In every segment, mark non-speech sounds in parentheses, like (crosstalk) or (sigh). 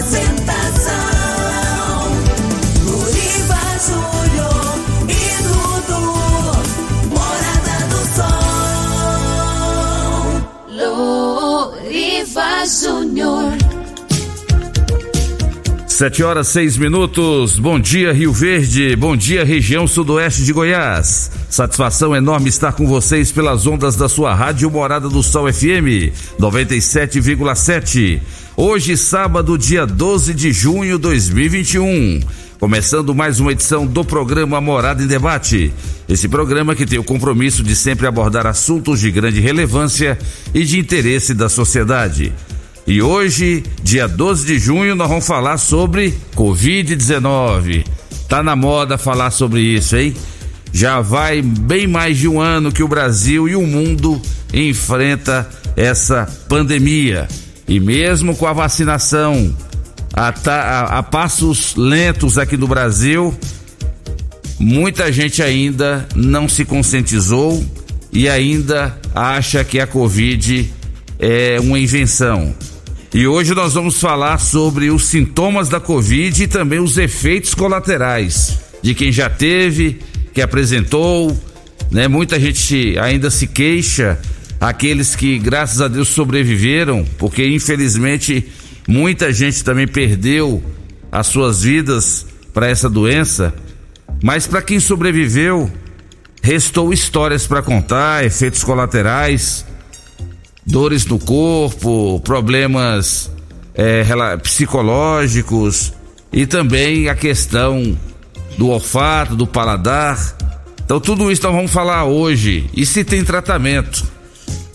Apresentação: Júnior e. Morada do Sol. Júnior. Sete horas seis minutos. Bom dia, Rio Verde. Bom dia, região sudoeste de Goiás. Satisfação enorme estar com vocês pelas ondas da sua rádio Morada do Sol FM 97,7. Hoje, sábado, dia 12 de junho de 2021. Começando mais uma edição do programa Morada em Debate. Esse programa que tem o compromisso de sempre abordar assuntos de grande relevância e de interesse da sociedade. E hoje, dia 12 de junho, nós vamos falar sobre Covid-19. Tá na moda falar sobre isso, hein? Já vai bem mais de um ano que o Brasil e o mundo enfrenta essa pandemia. E mesmo com a vacinação a, a, a passos lentos aqui no Brasil, muita gente ainda não se conscientizou e ainda acha que a Covid é uma invenção. E hoje nós vamos falar sobre os sintomas da Covid e também os efeitos colaterais de quem já teve, que apresentou, né? Muita gente ainda se queixa aqueles que, graças a Deus, sobreviveram, porque infelizmente muita gente também perdeu as suas vidas para essa doença. Mas para quem sobreviveu, restou histórias para contar, efeitos colaterais, dores no corpo, problemas é, psicológicos e também a questão do olfato, do paladar. Então, tudo isso nós vamos falar hoje. E se tem tratamento?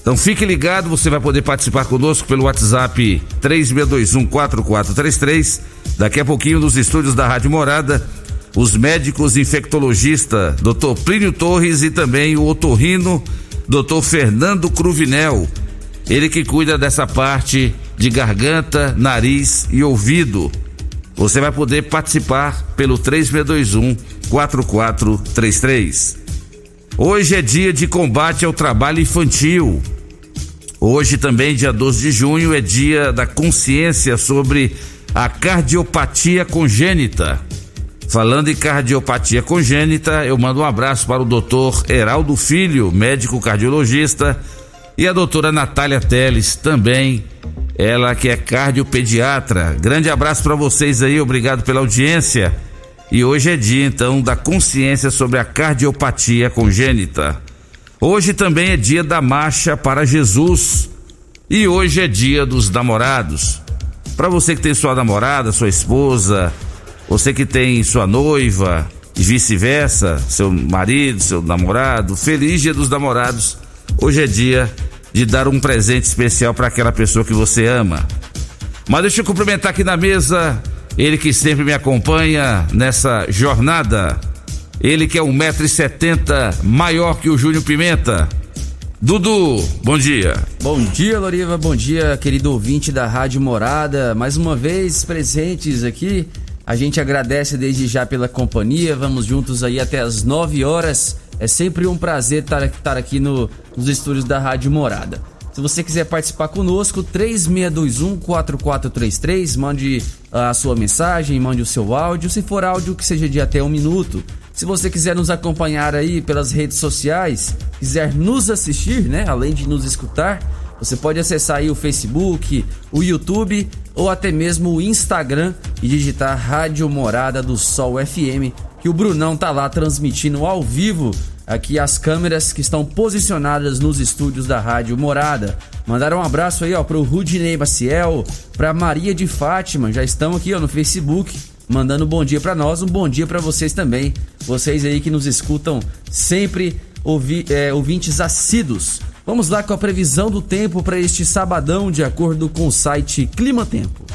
Então fique ligado, você vai poder participar conosco pelo WhatsApp 36214433. Daqui a pouquinho nos estúdios da Rádio Morada, os médicos infectologista Dr. Plínio Torres e também o otorrino Dr. Fernando Cruvinel. Ele que cuida dessa parte de garganta, nariz e ouvido. Você vai poder participar pelo 3621 4433. Hoje é dia de combate ao trabalho infantil. Hoje também, dia 12 de junho, é dia da consciência sobre a cardiopatia congênita. Falando em cardiopatia congênita, eu mando um abraço para o doutor Heraldo Filho, médico cardiologista, e a doutora Natália Teles, também, ela que é cardiopediatra. Grande abraço para vocês aí, obrigado pela audiência. E hoje é dia então da consciência sobre a cardiopatia congênita. Hoje também é dia da marcha para Jesus. E hoje é dia dos namorados. Para você que tem sua namorada, sua esposa, você que tem sua noiva e vice-versa, seu marido, seu namorado, feliz dia dos namorados. Hoje é dia de dar um presente especial para aquela pessoa que você ama. Mas deixa eu cumprimentar aqui na mesa ele que sempre me acompanha nessa jornada. Ele que é um metro e setenta maior que o Júnior Pimenta. Dudu, bom dia. Bom dia, Loriva. Bom dia, querido ouvinte da Rádio Morada. Mais uma vez presentes aqui. A gente agradece desde já pela companhia. Vamos juntos aí até as 9 horas. É sempre um prazer estar aqui no, nos estúdios da Rádio Morada. Se você quiser participar conosco, 3621-4433, mande a sua mensagem, mande o seu áudio, se for áudio que seja de até um minuto. Se você quiser nos acompanhar aí pelas redes sociais, quiser nos assistir, né, além de nos escutar, Você pode acessar aí o Facebook, o YouTube ou até mesmo o Instagram e digitar Rádio Morada do Sol FM, que o Brunão tá lá transmitindo ao vivo aqui as câmeras que estão posicionadas nos estúdios da Rádio Morada. Mandaram um abraço aí, ó, pro Rudinei Maciel, pra Maria de Fátima, já estão aqui, ó, no Facebook, mandando um bom dia para nós, um bom dia para vocês também. Vocês aí que nos escutam sempre, ouvi, é, ouvintes assíduos. Vamos lá com a previsão do tempo para este sabadão, de acordo com o site Clima Tempo.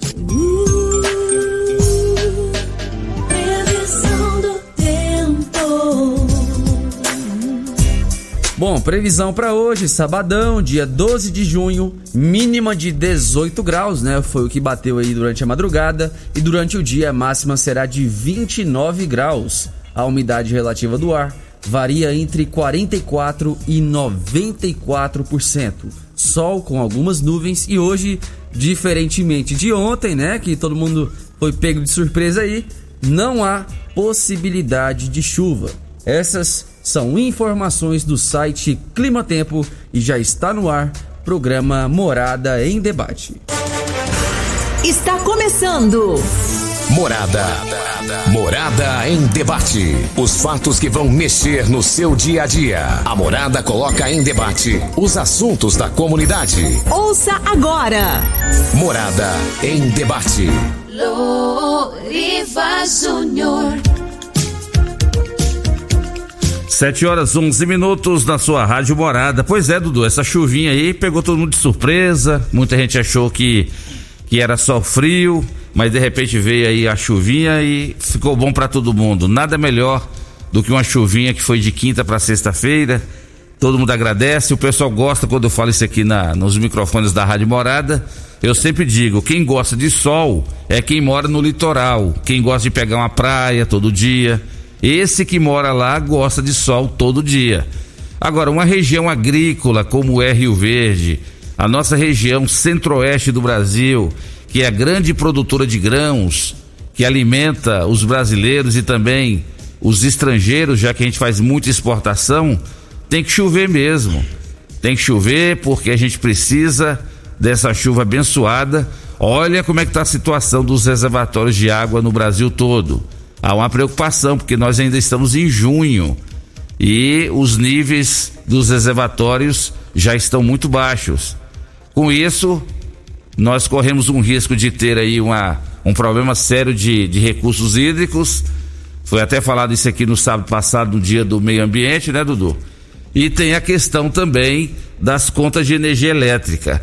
Previsão Bom, previsão para hoje, sabadão, dia 12 de junho, mínima de 18 graus, né? Foi o que bateu aí durante a madrugada e durante o dia a máxima será de 29 graus. A umidade relativa do ar varia entre 44 e 94%. Sol com algumas nuvens e hoje, diferentemente de ontem, né, que todo mundo foi pego de surpresa aí, não há possibilidade de chuva. Essas são informações do site Clima Tempo e já está no ar programa Morada em Debate. Está começando. Morada. Morada em debate. Os fatos que vão mexer no seu dia a dia. A Morada coloca em debate os assuntos da comunidade. Ouça agora. Morada em debate. Loriva Júnior. 7 horas 11 minutos na sua rádio morada. Pois é, Dudu, essa chuvinha aí pegou todo mundo de surpresa. Muita gente achou que, que era só frio, mas de repente veio aí a chuvinha e ficou bom para todo mundo. Nada melhor do que uma chuvinha que foi de quinta para sexta-feira. Todo mundo agradece, o pessoal gosta quando eu falo isso aqui na, nos microfones da Rádio Morada. Eu sempre digo, quem gosta de sol é quem mora no litoral, quem gosta de pegar uma praia todo dia. Esse que mora lá gosta de sol todo dia. Agora, uma região agrícola como é Rio Verde, a nossa região centro-oeste do Brasil, que é a grande produtora de grãos, que alimenta os brasileiros e também os estrangeiros, já que a gente faz muita exportação, tem que chover mesmo. Tem que chover porque a gente precisa dessa chuva abençoada. Olha como é que está a situação dos reservatórios de água no Brasil todo há uma preocupação, porque nós ainda estamos em junho e os níveis dos reservatórios já estão muito baixos. Com isso, nós corremos um risco de ter aí uma, um problema sério de, de recursos hídricos. Foi até falado isso aqui no sábado passado, no dia do meio ambiente, né, Dudu? E tem a questão também das contas de energia elétrica.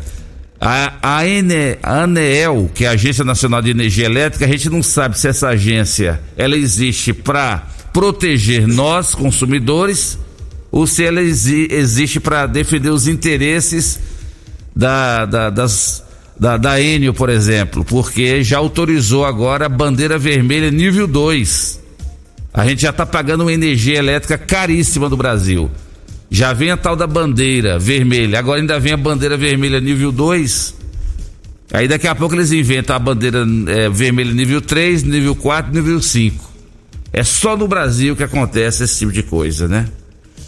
A, a, Ene, a ANEEL, que é a Agência Nacional de Energia Elétrica, a gente não sabe se essa agência ela existe para proteger nós, consumidores, ou se ela exi, existe para defender os interesses da, da, das, da, da por exemplo, porque já autorizou agora a bandeira vermelha nível 2. A gente já está pagando uma energia elétrica caríssima do Brasil. Já vem a tal da bandeira vermelha, agora ainda vem a bandeira vermelha nível 2. Aí daqui a pouco eles inventam a bandeira é, vermelha nível 3, nível 4, nível 5. É só no Brasil que acontece esse tipo de coisa, né?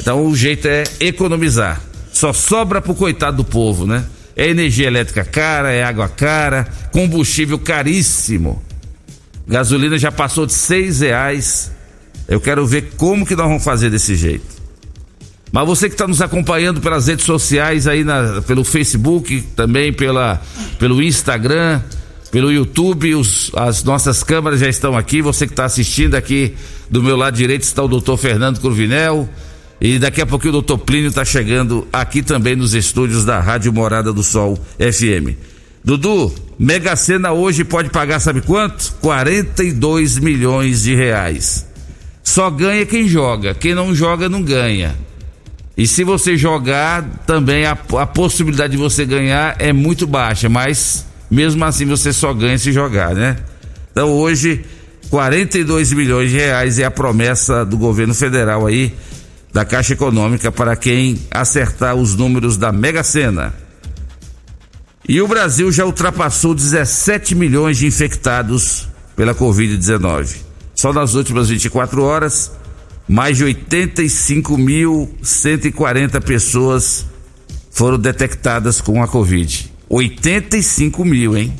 Então o jeito é economizar. Só sobra pro coitado do povo, né? É energia elétrica cara, é água cara, combustível caríssimo. Gasolina já passou de seis reais. Eu quero ver como que nós vamos fazer desse jeito. Mas você que está nos acompanhando pelas redes sociais aí na, pelo Facebook, também pela, pelo Instagram, pelo YouTube, os, as nossas câmeras já estão aqui. Você que está assistindo aqui do meu lado direito está o doutor Fernando Curvinel. E daqui a pouquinho o doutor Plínio está chegando aqui também nos estúdios da Rádio Morada do Sol FM. Dudu, Mega Sena hoje pode pagar sabe quanto? 42 milhões de reais. Só ganha quem joga, quem não joga não ganha. E se você jogar, também a, a possibilidade de você ganhar é muito baixa, mas mesmo assim você só ganha se jogar, né? Então hoje, 42 milhões de reais é a promessa do governo federal aí, da Caixa Econômica, para quem acertar os números da Mega Sena. E o Brasil já ultrapassou 17 milhões de infectados pela Covid-19. Só nas últimas 24 horas, mais de 85.140 pessoas foram detectadas com a Covid. 85 mil, hein?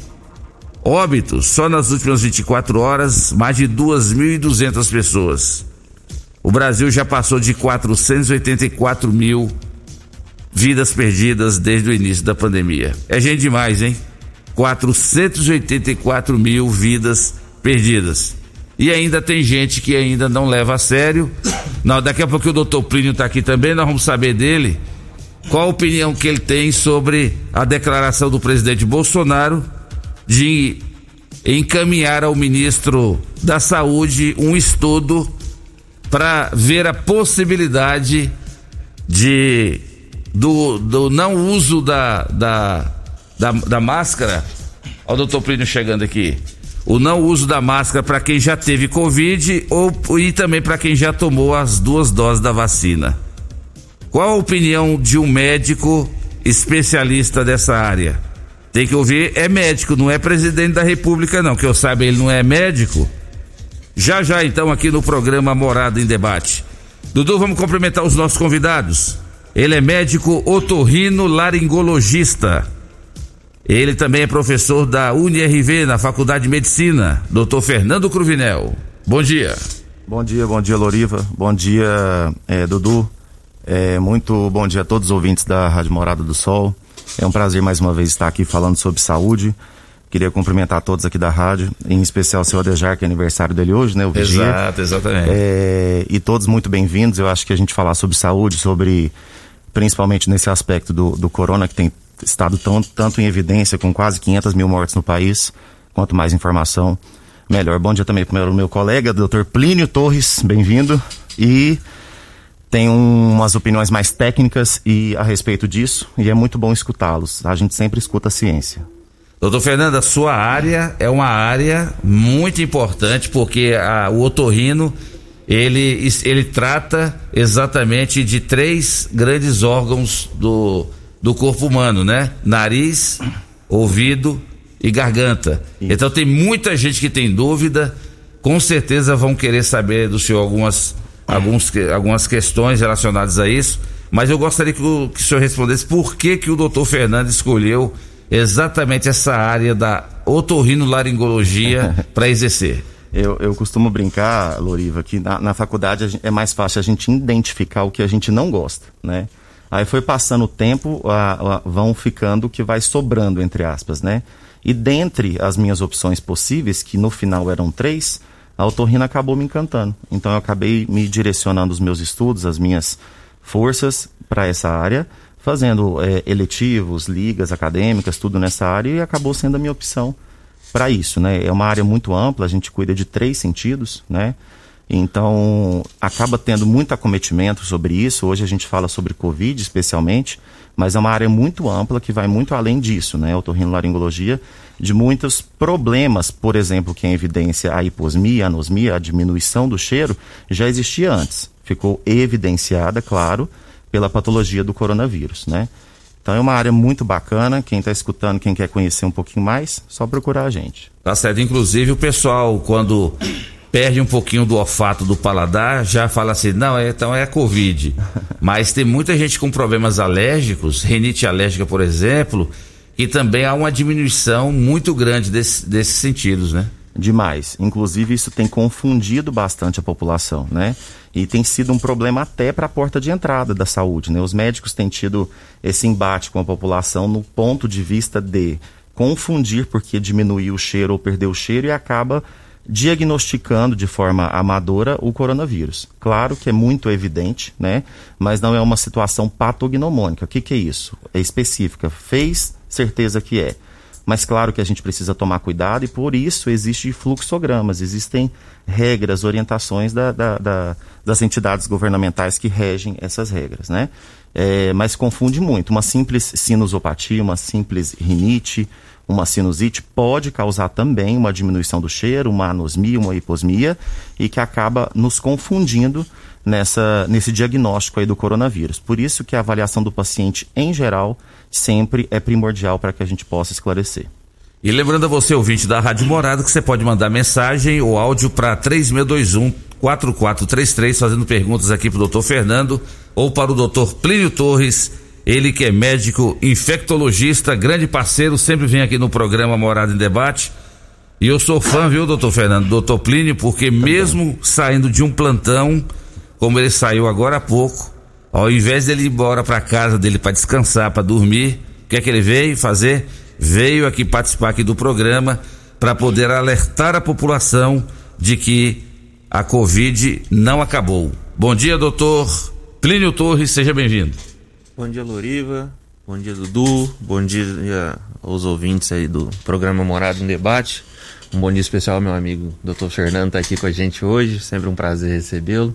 Óbitos, só nas últimas 24 horas, mais de 2.200 pessoas. O Brasil já passou de 484 mil vidas perdidas desde o início da pandemia. É gente demais, hein? 484 mil vidas perdidas. E ainda tem gente que ainda não leva a sério. Não, daqui a pouco o doutor Plínio está aqui também, nós vamos saber dele qual a opinião que ele tem sobre a declaração do presidente Bolsonaro de encaminhar ao ministro da Saúde um estudo para ver a possibilidade de do, do não uso da, da, da, da máscara. Olha o doutor Plínio chegando aqui. O não uso da máscara para quem já teve Covid ou, e também para quem já tomou as duas doses da vacina. Qual a opinião de um médico especialista dessa área? Tem que ouvir, é médico, não é presidente da república não, que eu saiba ele não é médico. Já já então aqui no programa Morada em Debate. Dudu, vamos cumprimentar os nossos convidados. Ele é médico otorrino laringologista. Ele também é professor da UniRV na Faculdade de Medicina, Dr. Fernando Cruvinel. Bom dia. Bom dia, bom dia, Loriva. Bom dia, é, Dudu. É, muito bom dia a todos os ouvintes da Rádio Morada do Sol. É um prazer mais uma vez estar aqui falando sobre saúde. Queria cumprimentar todos aqui da rádio, em especial o seu Adejar, que é aniversário dele hoje, né? O Vigia. Exato, exatamente. É, e todos muito bem-vindos. Eu acho que a gente falar sobre saúde, sobre principalmente nesse aspecto do, do corona, que tem estado tão, tanto em evidência, com quase 500 mil mortes no país. Quanto mais informação, melhor. Bom dia também para o meu colega, Dr. Plínio Torres, bem-vindo. E tem um, umas opiniões mais técnicas e a respeito disso, e é muito bom escutá-los. A gente sempre escuta a ciência. Doutor Fernando, a sua área é uma área muito importante porque a, o otorrino ele, ele trata exatamente de três grandes órgãos do, do corpo humano, né? Nariz, ouvido e garganta. Então tem muita gente que tem dúvida, com certeza vão querer saber do senhor algumas alguns, algumas questões relacionadas a isso, mas eu gostaria que o, que o senhor respondesse por que, que o doutor Fernando escolheu exatamente essa área da otorrinolaringologia (laughs) para exercer. Eu, eu costumo brincar, Loriva, que na, na faculdade é mais fácil a gente identificar o que a gente não gosta, né? Aí foi passando o tempo, a, a, vão ficando o que vai sobrando, entre aspas, né? E dentre as minhas opções possíveis, que no final eram três, a otorrina acabou me encantando. Então eu acabei me direcionando os meus estudos, as minhas forças para essa área, fazendo é, eletivos, ligas acadêmicas, tudo nessa área e acabou sendo a minha opção para isso, né? É uma área muito ampla, a gente cuida de três sentidos, né? Então, acaba tendo muito acometimento sobre isso. Hoje a gente fala sobre Covid, especialmente, mas é uma área muito ampla que vai muito além disso, né? Otorrinolaringologia, de muitos problemas, por exemplo, que é evidência a hiposmia, a anosmia, a diminuição do cheiro, já existia antes. Ficou evidenciada, claro, pela patologia do coronavírus, né? Então é uma área muito bacana. Quem está escutando, quem quer conhecer um pouquinho mais, só procurar a gente. Tá certo. Inclusive o pessoal, quando perde um pouquinho do olfato do paladar, já fala assim, não, é, então é a Covid. (laughs) Mas tem muita gente com problemas alérgicos, renite alérgica, por exemplo, e também há uma diminuição muito grande desse, desses sentidos, né? Demais. Inclusive, isso tem confundido bastante a população, né? E tem sido um problema até para a porta de entrada da saúde, né? Os médicos têm tido esse embate com a população no ponto de vista de confundir porque diminuiu o cheiro ou perdeu o cheiro e acaba diagnosticando de forma amadora o coronavírus. Claro que é muito evidente, né? Mas não é uma situação patognomônica. O que, que é isso? É específica. Fez, certeza que é. Mas claro que a gente precisa tomar cuidado e por isso existem fluxogramas, existem regras, orientações da, da, da, das entidades governamentais que regem essas regras, né? É, mas confunde muito. Uma simples sinusopatia, uma simples rinite, uma sinusite pode causar também uma diminuição do cheiro, uma anosmia, uma hiposmia e que acaba nos confundindo nessa, nesse diagnóstico aí do coronavírus. Por isso que a avaliação do paciente em geral sempre é primordial para que a gente possa esclarecer. E lembrando a você, ouvinte da Rádio Morada, que você pode mandar mensagem ou áudio para 3621 4433 fazendo perguntas aqui para o doutor Fernando ou para o doutor Plínio Torres Ele que é médico infectologista, grande parceiro, sempre vem aqui no programa Morada em Debate. E eu sou fã, viu, doutor Fernando, doutor Plínio, porque mesmo saindo de um plantão, como ele saiu agora há pouco, ao invés dele ir embora para casa dele para descansar, para dormir, o que é que ele veio fazer? Veio aqui participar aqui do programa para poder alertar a população de que a Covid não acabou. Bom dia, doutor Plínio Torres, seja bem-vindo. Bom dia, Loriva. Bom dia, Dudu. Bom dia aos ouvintes aí do programa Morado em Debate. Um bom dia especial ao meu amigo Dr. Fernando está aqui com a gente hoje. Sempre um prazer recebê-lo.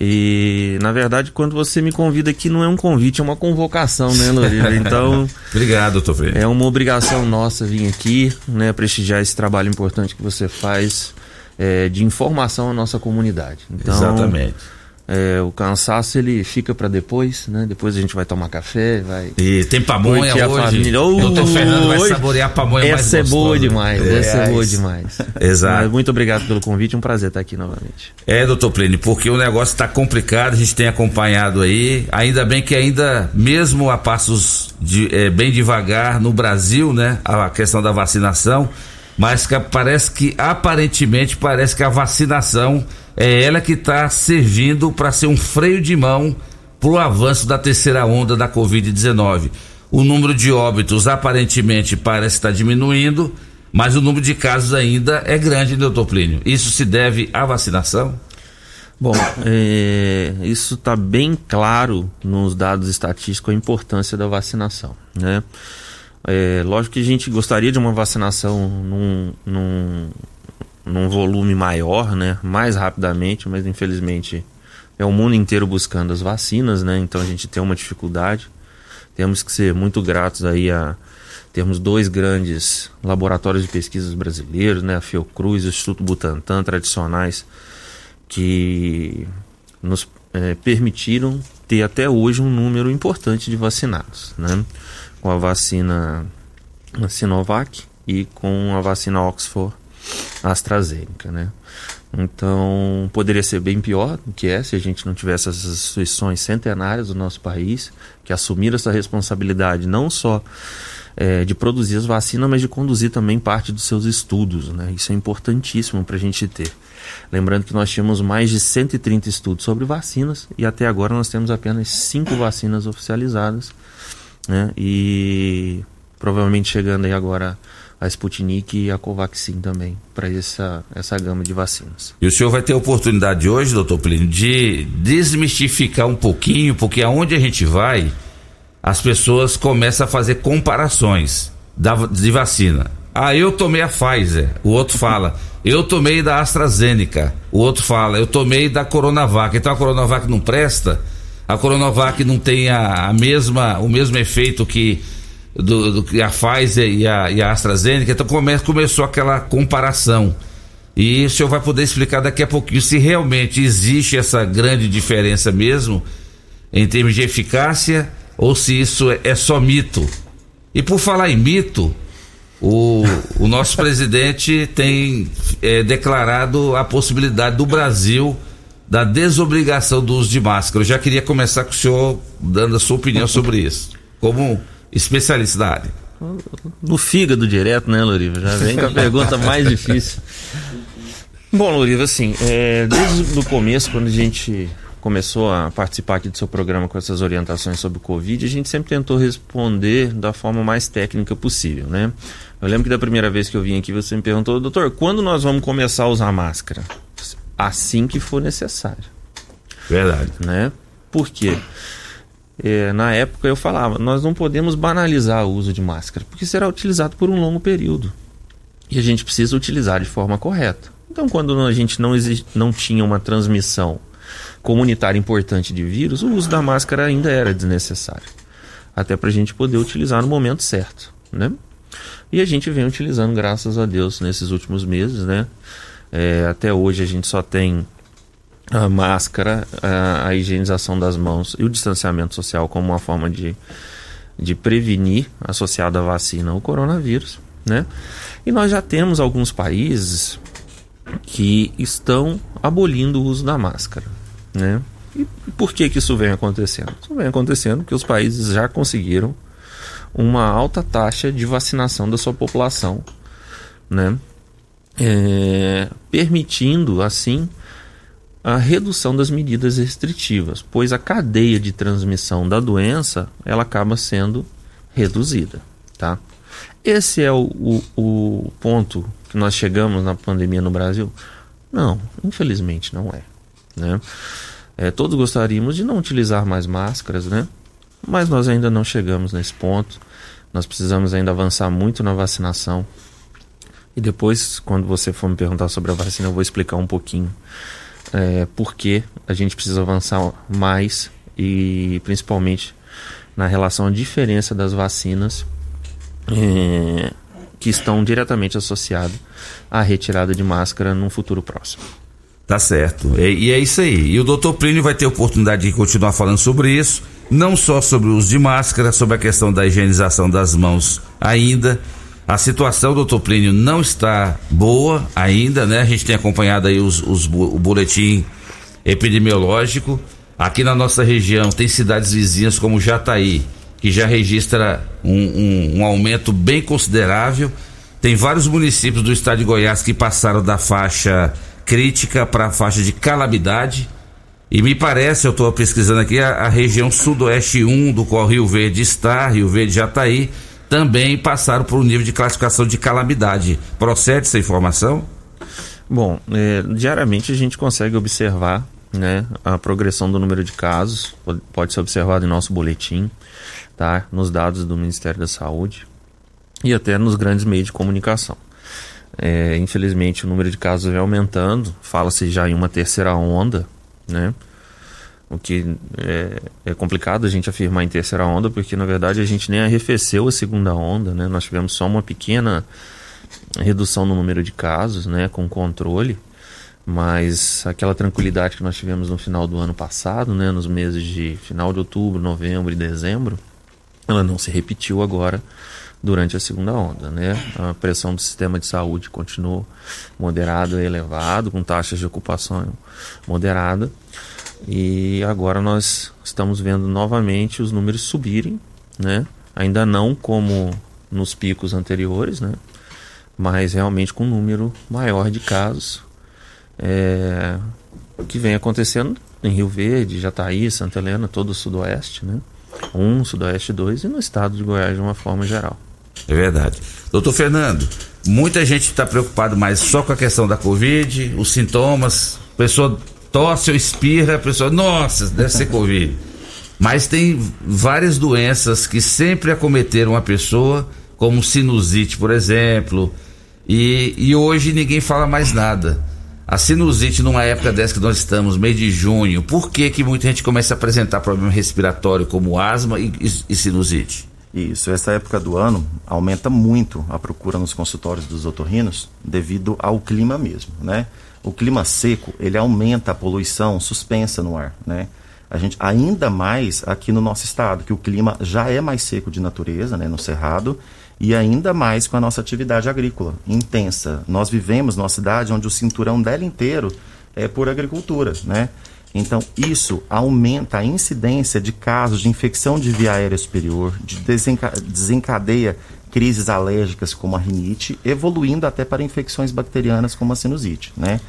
E, na verdade, quando você me convida aqui, não é um convite, é uma convocação, né, Loriva? (laughs) Então. Obrigado, doutor Freire. É uma obrigação nossa vir aqui, né, prestigiar esse trabalho importante que você faz é, de informação à nossa comunidade. Então, Exatamente. É, o cansaço ele fica para depois, né? Depois a gente vai tomar café, vai. E tem pamonha curtir a hoje. família. O doutor Oh, Fernando vai hoje- saborear a pamonha mais Essa é boa demais, É, essa é boa isso. demais. Exato. Mas muito obrigado pelo convite, um prazer estar aqui novamente. É, doutor Plínio, porque o negócio está complicado, a gente tem acompanhado aí. Ainda bem que ainda, mesmo a passos de, eh, bem devagar no Brasil, né? A questão da vacinação, mas que parece que aparentemente parece que a vacinação é ela que está servindo para ser um freio de mão para o avanço da terceira onda da Covid-19. O número de óbitos aparentemente parece estar diminuindo, mas o número de casos ainda é grande, doutor Plínio. Isso se deve à vacinação? Bom, é, isso está bem claro nos dados estatísticos a importância da vacinação, né? É, lógico que a gente gostaria de uma vacinação num, num, num volume maior, né? Mais rapidamente, mas infelizmente é o mundo inteiro buscando as vacinas, né? Então a gente tem uma dificuldade. Temos que ser muito gratos aí a temos dois grandes laboratórios de pesquisas brasileiros, né? A Fiocruz o Instituto Butantan, tradicionais, que nos eh, permitiram ter até hoje um número importante de vacinados, né? Com a vacina Sinovac e com a vacina Oxford AstraZeneca, né? Então, poderia ser bem pior do que é se a gente não tivesse essas instituições centenárias do nosso país que assumiram essa responsabilidade não só eh, de produzir as vacinas, mas de conduzir também parte dos seus estudos, né? Isso é importantíssimo para a gente ter. Lembrando que nós tínhamos mais de 130 estudos sobre vacinas e até agora nós temos apenas cinco vacinas oficializadas, né? E provavelmente chegando aí agora a Sputnik e a Covaxin também para essa essa gama de vacinas. E o senhor vai ter a oportunidade hoje, doutor Plínio, de desmistificar um pouquinho, porque aonde a gente vai, as pessoas começam a fazer comparações da, de vacina. Ah, eu tomei a Pfizer, o outro (laughs) fala, eu tomei da AstraZeneca, o outro fala, eu tomei da Coronavac. Então a Coronavac não presta, a Coronavac não tem a, a mesma, o mesmo efeito que do, do que a Pfizer e a, e a AstraZeneca. Então come, começou aquela comparação. E o senhor vai poder explicar daqui a pouquinho se realmente existe essa grande diferença mesmo em termos de eficácia ou se isso é, é só mito. E por falar em mito, o, o nosso (laughs) presidente tem é, declarado a possibilidade do Brasil da desobrigação do uso de máscara. Eu já queria começar com o senhor dando a sua opinião sobre isso, como especialista da área. No fígado direto, né, Loriva? Já vem com a pergunta mais difícil. Bom, Loriva, assim, é, desde o começo, quando a gente começou a participar aqui do seu programa com essas orientações sobre o Covid, a gente sempre tentou responder da forma mais técnica possível, né? Eu lembro que da primeira vez que eu vim aqui, você me perguntou, doutor, quando nós vamos começar a usar máscara? Assim que for necessário Verdade. né? Por quê? É, na época eu falava, nós não podemos banalizar o uso de máscara, porque será utilizado por um longo período. E a gente precisa utilizar de forma correta. Então, quando a gente não, não tinha uma transmissão comunitária importante de vírus, o uso da máscara ainda era desnecessário. Até para a gente poder utilizar no momento certo, né? E a gente vem utilizando, graças a Deus, nesses últimos meses, né? É, até hoje a gente só tem a máscara, a, a higienização das mãos e o distanciamento social como uma forma de, de prevenir, associado à vacina, o coronavírus, né? E nós já temos alguns países que estão abolindo o uso da máscara, né? E por que, que isso vem acontecendo? Isso vem acontecendo porque os países já conseguiram uma alta taxa de vacinação da sua população, né? É, permitindo assim a redução das medidas restritivas, pois a cadeia de transmissão da doença ela acaba sendo reduzida, tá? Esse é o, o, o ponto que nós chegamos na pandemia no Brasil? Não, infelizmente não é, né? É, todos gostaríamos de não utilizar mais máscaras, né? Mas nós ainda não chegamos nesse ponto. Nós precisamos ainda avançar muito na vacinação. E depois, quando você for me perguntar sobre a vacina, eu vou explicar um pouquinho é, por que a gente precisa avançar mais e principalmente na relação à diferença das vacinas é, que estão diretamente associadas à retirada de máscara num futuro próximo. Tá certo. E, e, é isso aí. E o doutor Plínio vai ter oportunidade de continuar falando sobre isso, não só sobre o uso de máscara, sobre a questão da higienização das mãos ainda. A situação, doutor Plínio, não está boa ainda, né? A gente tem acompanhado aí os, os, o boletim epidemiológico. Aqui na nossa região tem cidades vizinhas como Jataí, que já registra um, um, um aumento bem considerável. Tem vários municípios do estado de Goiás que passaram da faixa crítica para a faixa de calamidade. E me parece, eu estou pesquisando aqui, a, a, região sudoeste 1, do qual Rio Verde está, Rio Verde está aí, também passaram por um nível de classificação de calamidade. Procede essa informação? Bom, é, diariamente a gente consegue observar né, a progressão do número de casos, pode ser observado em nosso boletim, tá, nos dados do Ministério da Saúde e até nos grandes meios de comunicação. É, infelizmente o número de casos vem aumentando, fala-se já em uma terceira onda, né? O que é, é, complicado a gente afirmar em terceira onda, porque na verdade a gente nem arrefeceu a segunda onda, né? Nós tivemos só uma pequena redução no número de casos, né? Com controle, mas aquela tranquilidade que nós tivemos no final do ano passado, né? Nos meses de final de outubro, novembro e dezembro, ela não se repetiu agora durante a segunda onda. Né? A pressão do sistema de saúde continuou moderado e elevado, com taxas de ocupação moderada. E agora nós estamos vendo novamente os números subirem, né? ainda não como nos picos anteriores, né? mas realmente com um número maior de casos é, que vem acontecendo em Rio Verde, Jataí, Santa Helena, todo o sudoeste, né? Um, sudoeste dois e no estado de Goiás de uma forma geral. É verdade. Doutor Fernando, muita gente está preocupado mais só com a questão da Covid, os sintomas, pessoa tosse ou espirra, a pessoa, nossa, deve ser Covid. Mas tem várias doenças que sempre acometeram a pessoa, como sinusite, por exemplo, e, e hoje ninguém fala mais nada. A sinusite, numa época dessa que nós estamos, meio de junho, por que, que muita gente começa a apresentar problema respiratório como asma e, e, e sinusite? Isso, essa época do ano aumenta muito a procura nos consultórios dos otorrinos devido ao clima mesmo, né? O clima seco, ele aumenta a poluição suspensa no ar, né? A gente ainda mais aqui no nosso estado, que o clima já é mais seco de natureza, né, no cerrado, e ainda mais com a nossa atividade agrícola intensa. Nós vivemos numa cidade onde o cinturão dela inteiro é por agricultura, né? Então, isso aumenta a incidência de casos de infecção de via aérea superior, de desenca desencadeia crises alérgicas como a rinite, evoluindo até para infecções bacterianas como a sinusite, né?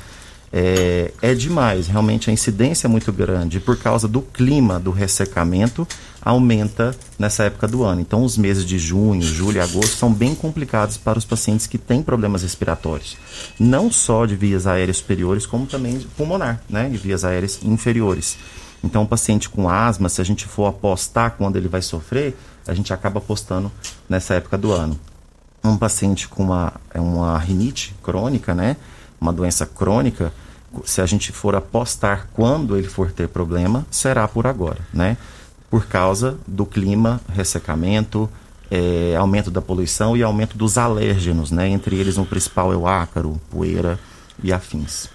é, é demais. Realmente a incidência é muito grande. Por causa do clima, do ressecamento, aumenta nessa época do ano. Então, os meses de junho, julho e agosto são bem complicados para os pacientes que têm problemas respiratórios. Não só de vias aéreas superiores, como também pulmonar, né? De vias aéreas inferiores. Então, o paciente com asma, se a gente for apostar quando ele vai sofrer, a gente acaba apostando nessa época do ano. Um paciente com uma, é uma rinite crônica, né? uma doença crônica, se a gente for apostar quando ele for ter problema, será por agora, né? Por causa do clima, ressecamento, é, aumento da poluição e aumento dos alérgenos, né? Entre eles, o principal é o ácaro, poeira e afins.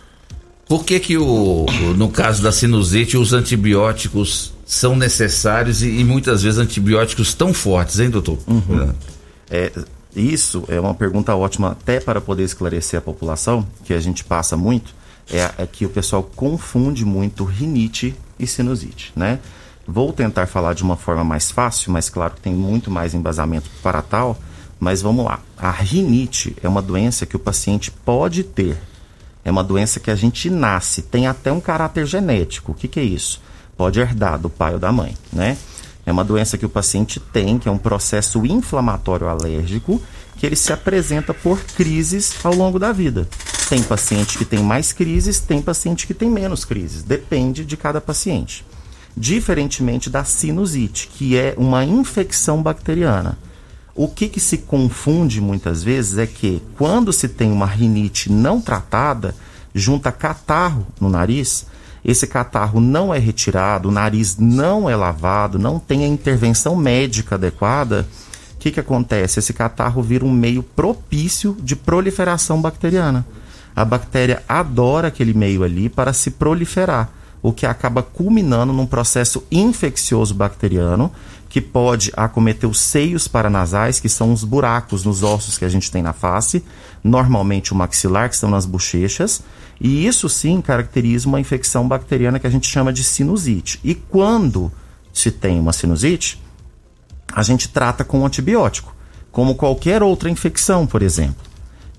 Por que que o, no caso da sinusite os antibióticos são necessários e, e muitas vezes antibióticos tão fortes, hein, doutor? Uhum. É, isso é uma pergunta ótima até para poder esclarecer a população, que a gente passa muito. é, é que o pessoal confunde muito rinite e sinusite, né? Vou tentar falar de uma forma mais fácil, mas claro que tem muito mais embasamento para tal. Mas vamos lá. A rinite é uma doença que o paciente pode ter. É uma doença que a gente nasce, tem até um caráter genético. O que, que é isso? Pode herdar do pai ou da mãe, né? É uma doença que o paciente tem, que é um processo inflamatório alérgico, que ele se apresenta por crises ao longo da vida. Tem paciente que tem mais crises, tem paciente que tem menos crises. Depende de cada paciente. Diferentemente da sinusite, que é uma infecção bacteriana. O que, que se confunde muitas vezes é que quando se tem uma rinite não tratada, junta catarro no nariz, esse catarro não é retirado, o nariz não é lavado, não tem a intervenção médica adequada, o que, que acontece? Esse catarro vira um meio propício de proliferação bacteriana. A bactéria adora aquele meio ali para se proliferar, o que acaba culminando num processo infeccioso bacteriano que pode acometer os seios paranasais, que são os buracos nos ossos que a gente tem na face, normalmente o maxilar, que estão nas bochechas, e isso sim caracteriza uma infecção bacteriana que a gente chama de sinusite. E quando se tem uma sinusite, a gente trata com antibiótico, como qualquer outra infecção, por exemplo.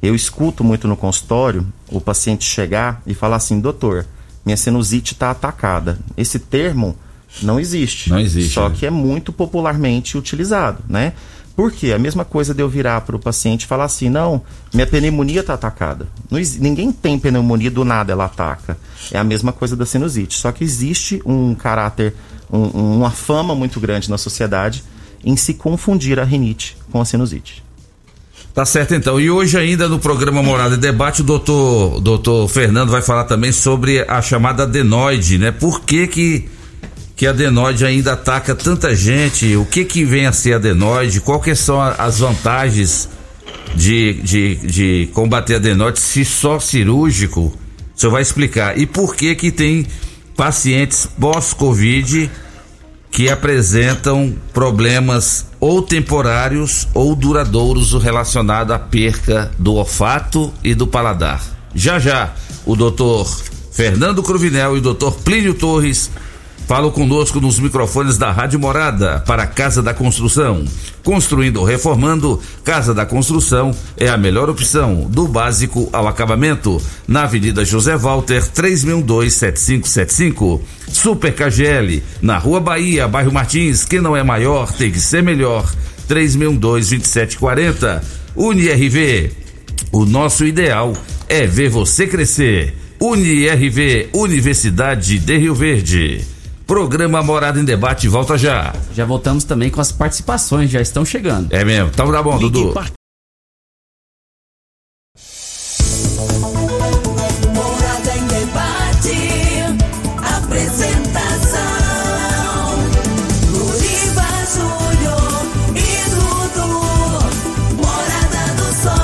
Eu escuto muito no consultório o paciente chegar e falar assim: doutor, minha sinusite está atacada. Esse termo não existe. Não existe. Só né? que é muito popularmente utilizado, né? Por quê? A mesma coisa de eu virar para o paciente e falar assim: não, minha pneumonia está atacada. Não, ninguém tem pneumonia do nada, ela ataca. É a mesma coisa da sinusite. Só que existe um caráter, um, uma fama muito grande na sociedade em se confundir a rinite com a sinusite. Tá certo então. E hoje ainda no programa Morada e Debate, o doutor, doutor Fernando vai falar também sobre a chamada adenoide, né? Por que que que a adenoide ainda ataca tanta gente. O que que vem a ser adenoide? Que são as vantagens de, de, de combater a adenoide se só cirúrgico? O senhor vai explicar. E por que que tem pacientes pós-Covid que apresentam problemas ou temporários ou duradouros relacionados à perca do olfato e do paladar? Já já, o doutor Fernando Cruvinel e o doutor Plínio Torres Falam conosco nos microfones da Rádio Morada para Casa da Construção. Construindo ou reformando, Casa da Construção é a melhor opção, do básico ao acabamento. Na Avenida José Walter, 3612-7575. Super KGL, na Rua Bahia, bairro Martins, que não é maior, tem que ser melhor. 3612-2740. UniRV, o nosso ideal é ver você crescer. UniRV, Universidade de Rio Verde. Programa Morada em Debate volta já. Já voltamos também com as participações, já estão chegando. É mesmo. Então tá bom, Dudu. Morada em debate. Apresentação: Luriva Júnior e Dudu. Morada do Sol.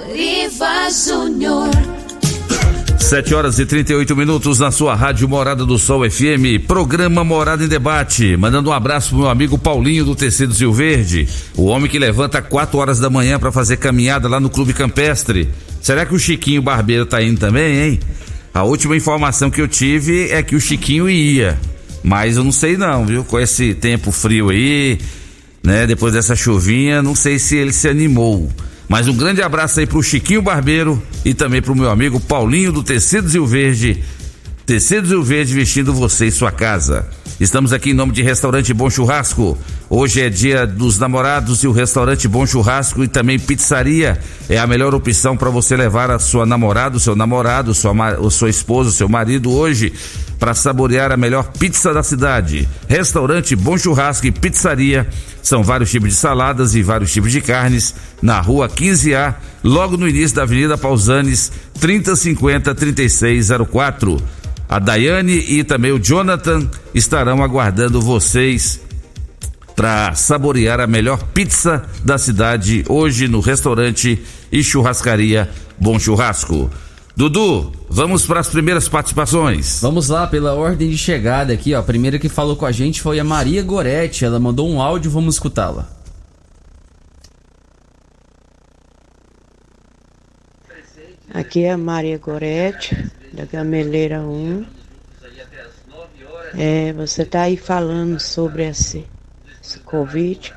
Luriva Júnior. 7 horas e 38 minutos na sua rádio Morada do Sol FM, programa Morada em Debate. Mandando um abraço pro meu amigo Paulinho do Tecido Rio Verde, o homem que levanta 4 horas da manhã para fazer caminhada lá no Clube Campestre. Será que o Chiquinho Barbeiro tá indo também, hein? A última informação que eu tive é que o Chiquinho ia, mas eu não sei não, viu? Com esse tempo frio aí, né? Depois dessa chuvinha, não sei se ele se animou. Mas um grande abraço aí pro Chiquinho Barbeiro e também pro meu amigo Paulinho do Tecidos Rio Verde. Tecidos Rio Verde vestindo você e sua casa. Estamos aqui em nome de Restaurante Bom Churrasco. Hoje é dia dos namorados e o Restaurante Bom Churrasco e também pizzaria é a melhor opção para você levar a sua namorada, o seu namorado, sua, o sua esposa, o seu marido hoje para saborear a melhor pizza da cidade. Restaurante Bom Churrasco e Pizzaria. São vários tipos de saladas e vários tipos de carnes na rua 15A, logo no início da Avenida Pausanes, 3050 3604. A Daiane e também o Jonathan estarão aguardando vocês para saborear a melhor pizza da cidade hoje no restaurante e churrascaria Bom Churrasco. Dudu, vamos para as primeiras participações. Vamos lá, pela ordem de chegada aqui, ó. A primeira que falou com a gente foi a Maria Goretti. Ela mandou um áudio, vamos escutá-la. Aqui é a Maria Gorete, da Gameleira 1. É, você está aí falando sobre esse, esse Covid.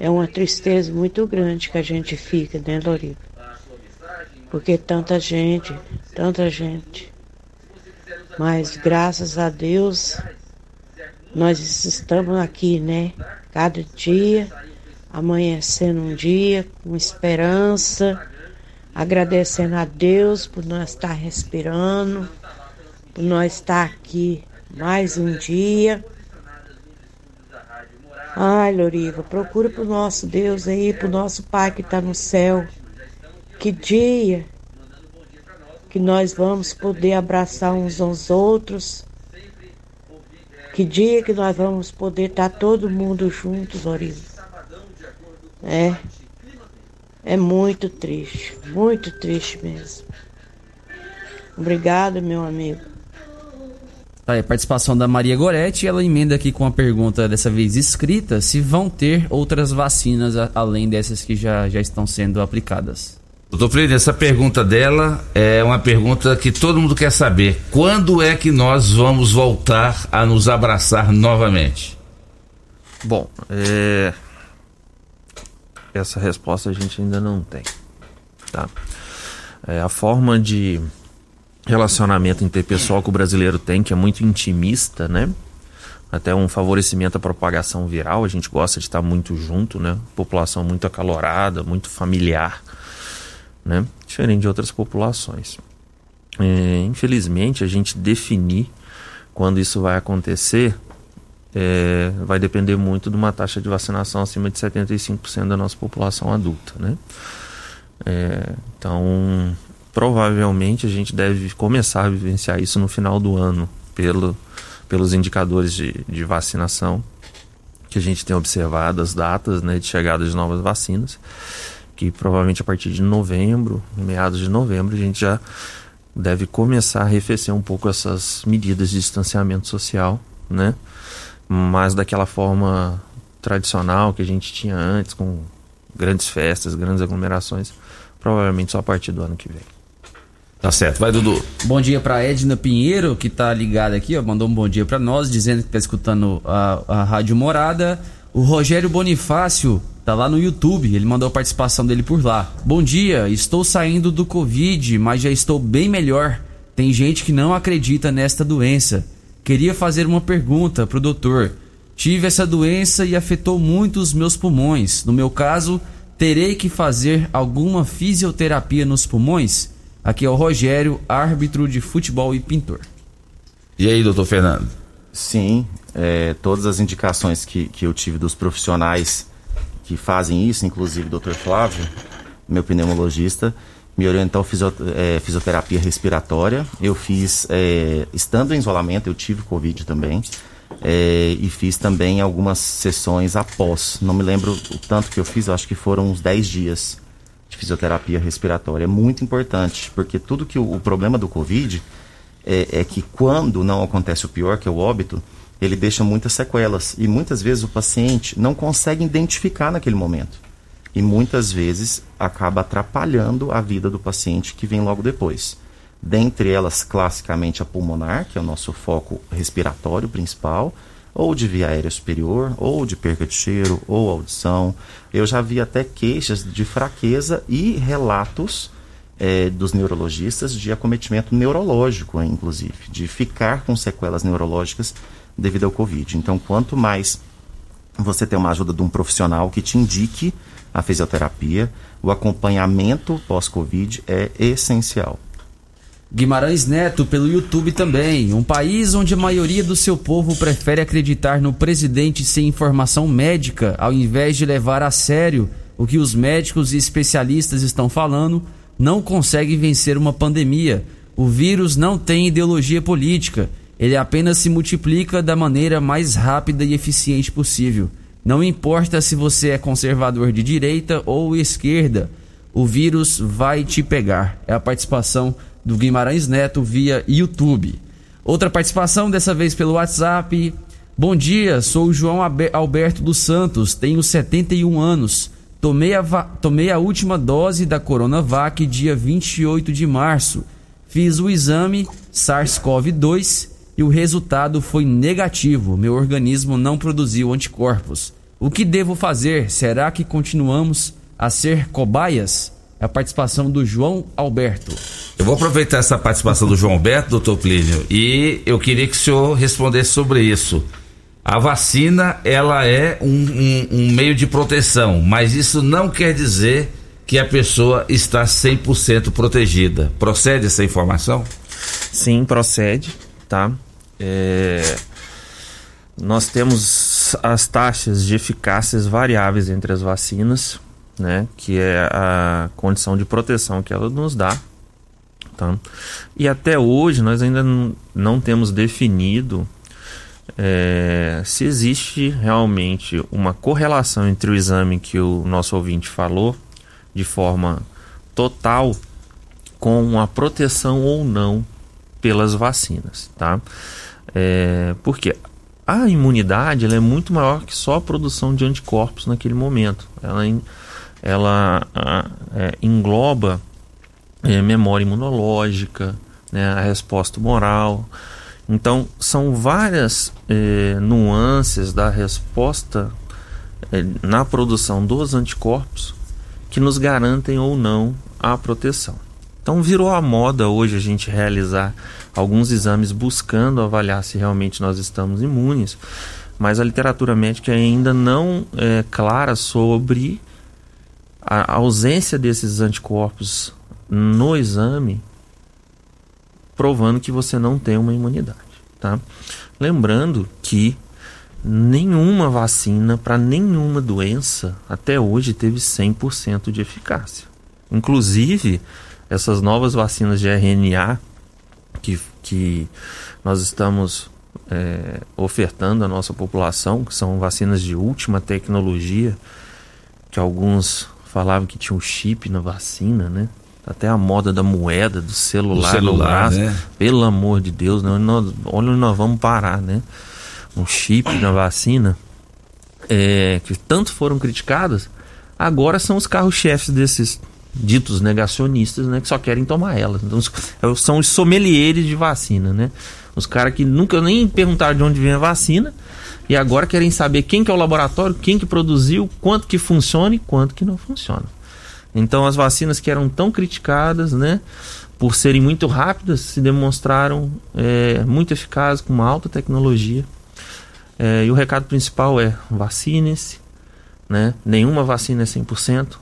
É uma tristeza muito grande que a gente fica, né, Loriva? Porque tanta gente, tanta gente. Mas graças a Deus, nós estamos aqui, né? Cada dia, amanhecendo um dia, com esperança, agradecendo a Deus por nós estar respirando, por nós estar aqui mais um dia. Ai, Loriva, procura pro nosso Deus aí, pro nosso Pai que está no céu. Que dia que nós vamos poder abraçar uns aos outros. Que dia que nós vamos poder estar todo mundo juntos, Loriva. É. É muito triste, muito triste mesmo. Obrigado, meu amigo. Tá aí a participação da Maria Goretti, ela emenda aqui com a pergunta, dessa vez escrita, se vão ter outras vacinas a- além dessas que já, já estão sendo aplicadas. Doutor Freire, essa pergunta dela é uma pergunta que todo mundo quer saber. Quando é que nós vamos voltar a nos abraçar novamente? Bom, é... essa resposta a gente ainda não tem. Tá? É, a forma de relacionamento interpessoal que o brasileiro tem, que é muito intimista, né? Até um favorecimento à propagação viral, a gente gosta de estar muito junto, né? População muito acalorada, muito familiar, né? Diferente de outras populações. É, infelizmente, a gente definir quando isso vai acontecer é, vai depender muito de uma taxa de vacinação acima de 75% da nossa população adulta, né? É, então, provavelmente a gente deve começar a vivenciar isso no final do ano, pelo, pelos indicadores de, de vacinação que a gente tem observado, as datas né, de chegada de novas vacinas, que provavelmente a partir de novembro, meados de novembro, a gente já deve começar a arrefecer um pouco essas medidas de distanciamento social, né? Mas daquela forma tradicional que a gente tinha antes, com grandes festas, grandes aglomerações, provavelmente só a partir do ano que vem. Tá certo, vai Dudu. Bom dia pra Edna Pinheiro, que tá ligada aqui, ó, mandou um bom dia pra nós, dizendo que tá escutando a, a Rádio Morada. O Rogério Bonifácio tá lá no YouTube, ele mandou a participação dele por lá. Bom dia, estou saindo do Covid, mas já estou bem melhor. Tem gente que não acredita nesta doença. Queria fazer uma pergunta pro doutor. Tive essa doença e afetou muito os meus pulmões. No meu caso, terei que fazer alguma fisioterapia nos pulmões? Aqui é o Rogério, árbitro de futebol e pintor. E aí, doutor Fernando? Sim, é, todas as indicações que, que eu tive dos profissionais que fazem isso, inclusive o Dr. Flávio, meu pneumologista, me orientou fisio, é, fisioterapia respiratória. Eu fiz, é, estando em isolamento, eu tive Covid também. é, e fiz também algumas sessões após. Não me lembro o tanto que eu fiz, eu acho que foram uns 10 dias de fisioterapia respiratória. É muito importante, porque tudo que o, o problema do Covid é, é que quando não acontece o pior, que é o óbito, ele deixa muitas sequelas. E muitas vezes o paciente não consegue identificar naquele momento. E muitas vezes acaba atrapalhando a vida do paciente que vem logo depois. Dentre elas, classicamente, a pulmonar, que é o nosso foco respiratório principal, ou de via aérea superior, ou de perca de cheiro, ou audição. Eu já vi até queixas de fraqueza e relatos eh, dos neurologistas de acometimento neurológico, inclusive, de ficar com sequelas neurológicas devido ao Covid. Então, quanto mais você tem uma ajuda de um profissional que te indique a fisioterapia, o acompanhamento pós-Covid é essencial. Guimarães Neto pelo YouTube também. Um país onde a maioria do seu povo prefere acreditar no presidente sem informação médica, ao invés de levar a sério o que os médicos e especialistas estão falando, não consegue vencer uma pandemia. O vírus não tem ideologia política. Ele apenas se multiplica da maneira mais rápida e eficiente possível. Não importa se você é conservador de direita ou esquerda, o vírus vai te pegar. É a participação do Guimarães Neto via YouTube. Outra participação, dessa vez pelo WhatsApp. Bom dia, sou o João Alberto dos Santos, tenho 71 anos. Tomei a, tomei a última dose da Coronavac dia 28 de março. Fiz o exame SARS-CoV-2 e o resultado foi negativo. Meu organismo não produziu anticorpos. O que devo fazer? Será que continuamos a ser cobaias? É a participação do João Alberto. Eu vou aproveitar essa participação do João Alberto, doutor Plínio, e eu queria que o senhor respondesse sobre isso. A vacina, ela é um, um- um meio de proteção, mas isso não quer dizer que a pessoa está 100% protegida. Procede essa informação? Sim, procede, tá? É, Nós temos as taxas de eficácias variáveis entre as vacinas, né? Que é a condição de proteção que ela nos dá, tá? E até hoje nós ainda não- temos definido é, se existe realmente uma correlação entre o exame que o nosso ouvinte falou, de forma total, com a proteção ou não pelas vacinas, tá? É, porque a imunidade ela é muito maior que só a produção de anticorpos naquele momento. Ela, ela é, engloba é, memória imunológica, né, a resposta moral. Então, são várias é, nuances da resposta é, na produção dos anticorpos que nos garantem ou não a proteção. Então, virou a moda hoje a gente realizar alguns exames buscando avaliar se realmente nós estamos imunes, mas a literatura médica ainda não é clara sobre a ausência desses anticorpos no exame, provando que você não tem uma imunidade, tá? Lembrando que nenhuma vacina para nenhuma doença até hoje teve 100% de eficácia. Inclusive, essas novas vacinas de RNA que, que nós estamos é, ofertando à nossa população, que são vacinas de última tecnologia, que alguns falavam que tinha um chip na vacina, né? Até a moda da moeda, do celular, Do celular, braço. né? Pelo amor de Deus, né? Onde nós- onde nós vamos parar, né? Um chip na vacina, é, que tanto foram criticadas, agora são os carros-chefes desses ditos negacionistas, né? Que só querem tomar elas. Então, os- são os sommeliers de vacina, né? Os caras que nunca nem perguntaram de onde vem a vacina e agora querem saber quem que é o laboratório, quem que produziu, quanto que funciona e quanto que não funciona. Então as vacinas que eram tão criticadas, né, por serem muito rápidas, se demonstraram é, muito eficazes com uma alta tecnologia. É, e o recado principal é vacine-se, né? Nenhuma vacina é 100%,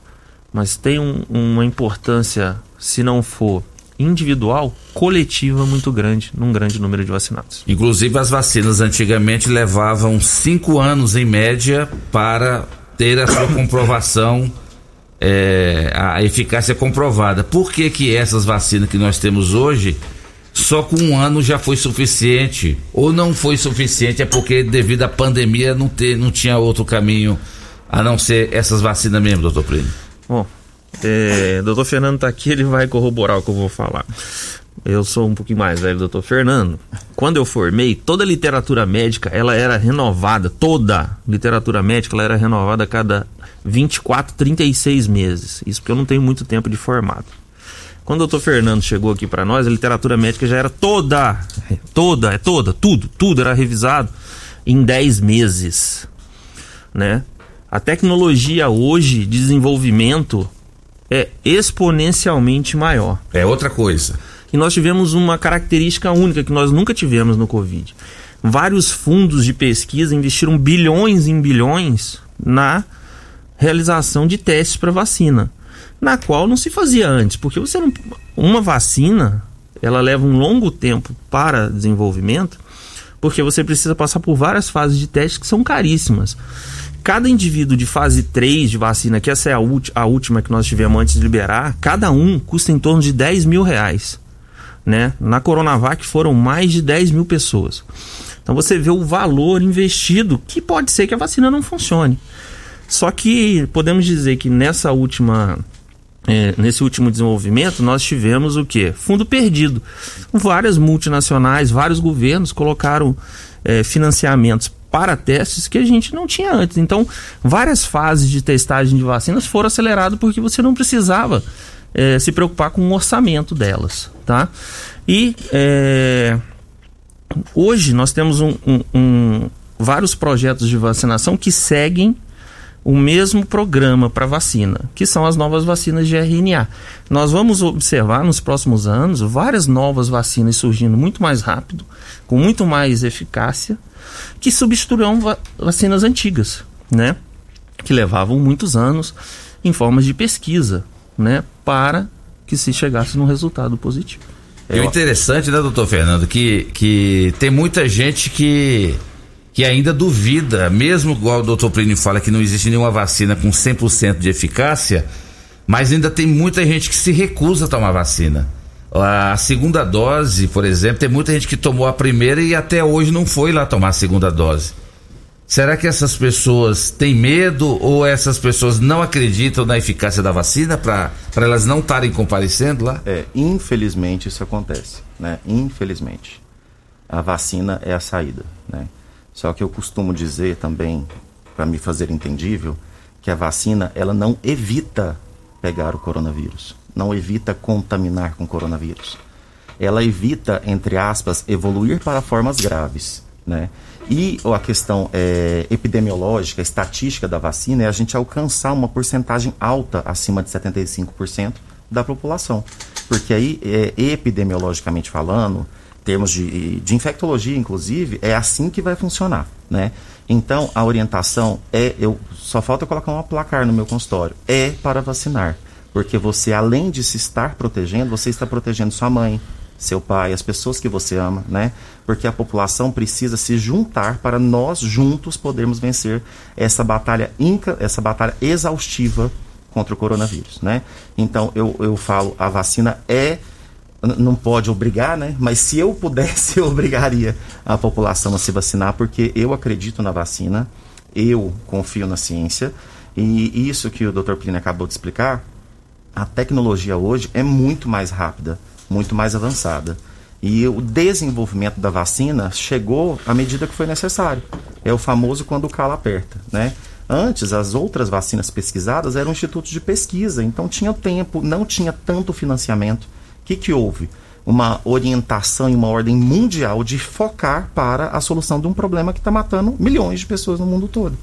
mas tem um- uma importância, se não for individual, coletiva muito grande, num grande número de vacinados. Inclusive, as vacinas antigamente levavam cinco anos em média para ter a sua comprovação, é, a eficácia comprovada. Por que, que essas vacinas que nós temos hoje, só com um ano já foi suficiente? Ou não foi suficiente? É porque, devido à pandemia, não, ter, não tinha outro caminho a não ser essas vacinas mesmo, doutor Plínio? Bom, é, doutor Fernando tá aqui, ele vai corroborar o que eu vou falar. Eu sou um pouquinho mais velho, doutor Fernando. Quando eu formei, toda a literatura médica, ela era renovada, toda literatura médica, ela era renovada a cada 24, 36 meses. Isso porque eu não tenho muito tempo de formado. Quando o doutor Fernando chegou aqui para nós, a literatura médica já era toda, toda, é toda, tudo, tudo era revisado em 10 meses, né? A tecnologia hoje, de desenvolvimento, é exponencialmente maior. É outra coisa. E nós tivemos uma característica única que nós nunca tivemos no Covid. Vários fundos de pesquisa investiram bilhões em bilhões na realização de testes para vacina, na qual não se fazia antes, porque você não, uma vacina, ela leva um longo tempo para desenvolvimento, porque você precisa passar por várias fases de teste que são caríssimas. Cada indivíduo de fase 3 de vacina, que essa é a, a última que nós tivemos antes de liberar, cada um custa em torno de 10 mil reais. Né? Na Coronavac foram mais de 10 mil pessoas. Então você vê o valor investido, que pode ser que a vacina não funcione. Só que podemos dizer que nessa última. é, nesse último desenvolvimento, nós tivemos o que? Fundo perdido. Várias multinacionais, vários governos colocaram é, financiamentos para testes que a gente não tinha antes. Então, várias fases de testagem de vacinas foram aceleradas porque você não precisava é, se preocupar com o orçamento delas, tá? E é, hoje nós temos um, um, um, vários projetos de vacinação que seguem o mesmo programa para vacina, que são as novas vacinas de RNA. Nós vamos observar nos próximos anos várias novas vacinas surgindo muito mais rápido, com muito mais eficácia, que substituirão va vacinas antigas, né? Que levavam muitos anos em formas de pesquisa, né? Para que se chegasse num resultado positivo. E o interessante, né, doutor Fernando, que, que tem muita gente que que ainda duvida, mesmo igual o doutor Plínio fala que não existe nenhuma vacina com 100% de eficácia, mas ainda tem muita gente que se recusa a tomar vacina. A segunda dose, por exemplo, tem muita gente que tomou a primeira e até hoje não foi lá tomar a segunda dose. Será que essas pessoas têm medo ou essas pessoas não acreditam na eficácia da vacina para elas não estarem comparecendo lá? É, infelizmente isso acontece, né? Infelizmente. A vacina é a saída, né? Só que eu costumo dizer também, para me fazer entendível, que a vacina ela não evita pegar o coronavírus, não evita contaminar com coronavírus. Ela evita, entre aspas, evoluir para formas graves, né? E a questão é, epidemiológica, estatística da vacina é a gente alcançar uma porcentagem alta, acima de 75% da população. Porque aí, é, epidemiologicamente falando, termos de, de infectologia, inclusive, é assim que vai funcionar, né? Então, a orientação é, eu só falta colocar uma placar no meu consultório, é para vacinar, porque você, além de se estar protegendo, você está protegendo sua mãe, seu pai, as pessoas que você ama, né? Porque a população precisa se juntar para nós juntos podermos vencer essa batalha inca, essa batalha exaustiva contra o coronavírus, né? Então, eu, eu falo, a vacina é não pode obrigar, né? Mas se eu pudesse, (laughs) eu obrigaria a população a se vacinar, porque eu acredito na vacina, eu confio na ciência, e isso que o Dr. Plínio acabou de explicar, a tecnologia hoje é muito mais rápida, muito mais avançada. E o desenvolvimento da vacina chegou à medida que foi necessário. É o famoso quando o calo aperta, né? Antes, as outras vacinas pesquisadas eram institutos de pesquisa, então tinha tempo, não tinha tanto financiamento que, que houve? Uma orientação e uma ordem mundial de focar para a solução de um problema que está matando milhões de pessoas no mundo todo.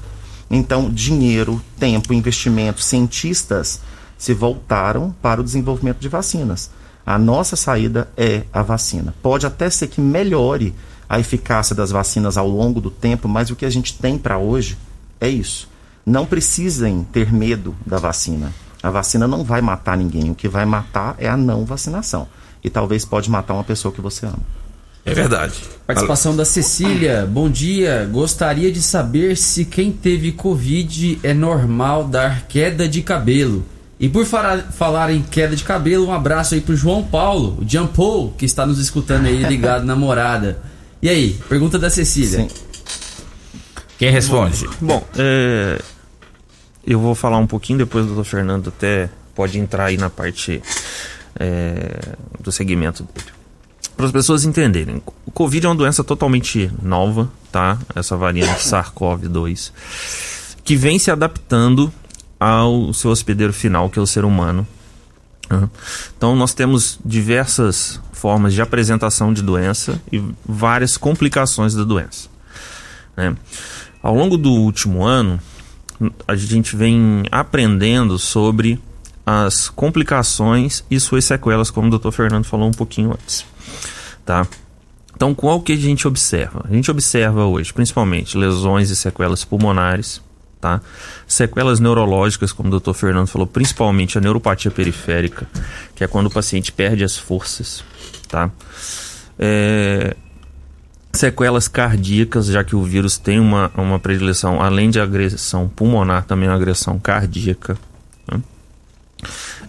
Então, dinheiro, tempo, investimento, cientistas se voltaram para o desenvolvimento de vacinas. A nossa saída é a vacina. Pode até ser que melhore a eficácia das vacinas ao longo do tempo, mas o que a gente tem para hoje é isso. Não precisem ter medo da vacina. A vacina não vai matar ninguém. O que vai matar é a não vacinação. E talvez pode matar uma pessoa que você ama. É verdade. Participação da Cecília. Bom dia. Gostaria de saber se quem teve Covid é normal dar queda de cabelo. E por falar em queda de cabelo, um abraço aí pro João Paulo, o Jean Paul, que está nos escutando aí ligado na morada. E aí, pergunta da Cecília. Sim. Quem responde? Bom, é, eu vou falar um pouquinho depois do Dr. Fernando até pode entrar aí na parte é, do segmento dele. Para as pessoas entenderem, o Covid é uma doença totalmente nova, tá? Essa variante (coughs) SARS-CoV-2, que vem se adaptando ao seu hospedeiro final, que é o ser humano. Então, nós temos diversas formas de apresentação de doença e várias complicações da doença. Né? Ao longo do último ano, a gente vem aprendendo sobre as complicações e suas sequelas, como o Dr. Fernando falou um pouquinho antes. Tá? Então, qual que a gente observa? A gente observa hoje, principalmente, lesões e sequelas pulmonares, tá? Sequelas neurológicas, como o Dr. Fernando falou, principalmente a neuropatia periférica, que é quando o paciente perde as forças, tá? É, sequelas cardíacas, já que o vírus tem uma, uma predileção, além de agressão pulmonar, também uma agressão cardíaca. Né?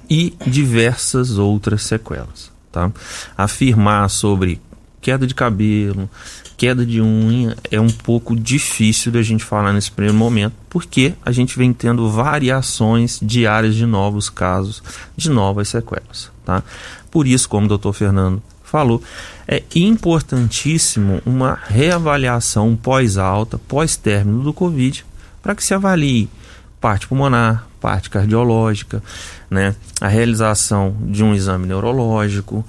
E diversas outras sequelas. Tá? Afirmar sobre queda de cabelo, queda de unha, é um pouco difícil da gente falar nesse primeiro momento, porque a gente vem tendo variações diárias de novos casos, de novas sequelas. Tá? Por isso, como o doutor Fernando falou. É importantíssimo uma reavaliação pós-alta, pós-término do Covid, para que se avalie parte pulmonar, parte cardiológica, né? a realização de um exame neurológico,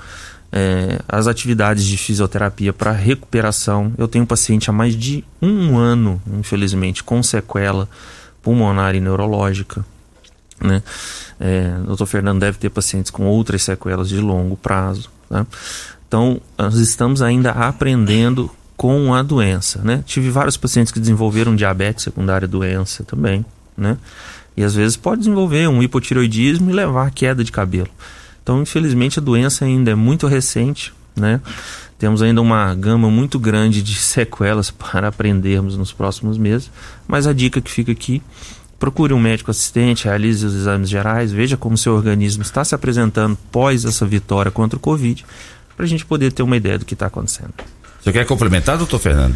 é, as atividades de fisioterapia para recuperação. Eu tenho um paciente há mais de um ano, infelizmente, com sequela pulmonar e neurológica. Né? É, o doutor Fernando deve ter pacientes com outras sequelas de longo prazo. Tá? Então, nós estamos ainda aprendendo com a doença. Né? Tive vários pacientes que desenvolveram diabetes secundária doença também. Né? E às vezes pode desenvolver um hipotiroidismo e levar a queda de cabelo. Então, infelizmente, a doença ainda é muito recente, né? Temos ainda uma gama muito grande de sequelas para aprendermos nos próximos meses, mas a dica que fica aqui, procure um médico assistente, realize os exames gerais, veja como seu organismo está se apresentando pós essa vitória contra o Covid, para a gente poder ter uma ideia do que está acontecendo. Você quer complementar, doutor Fernando?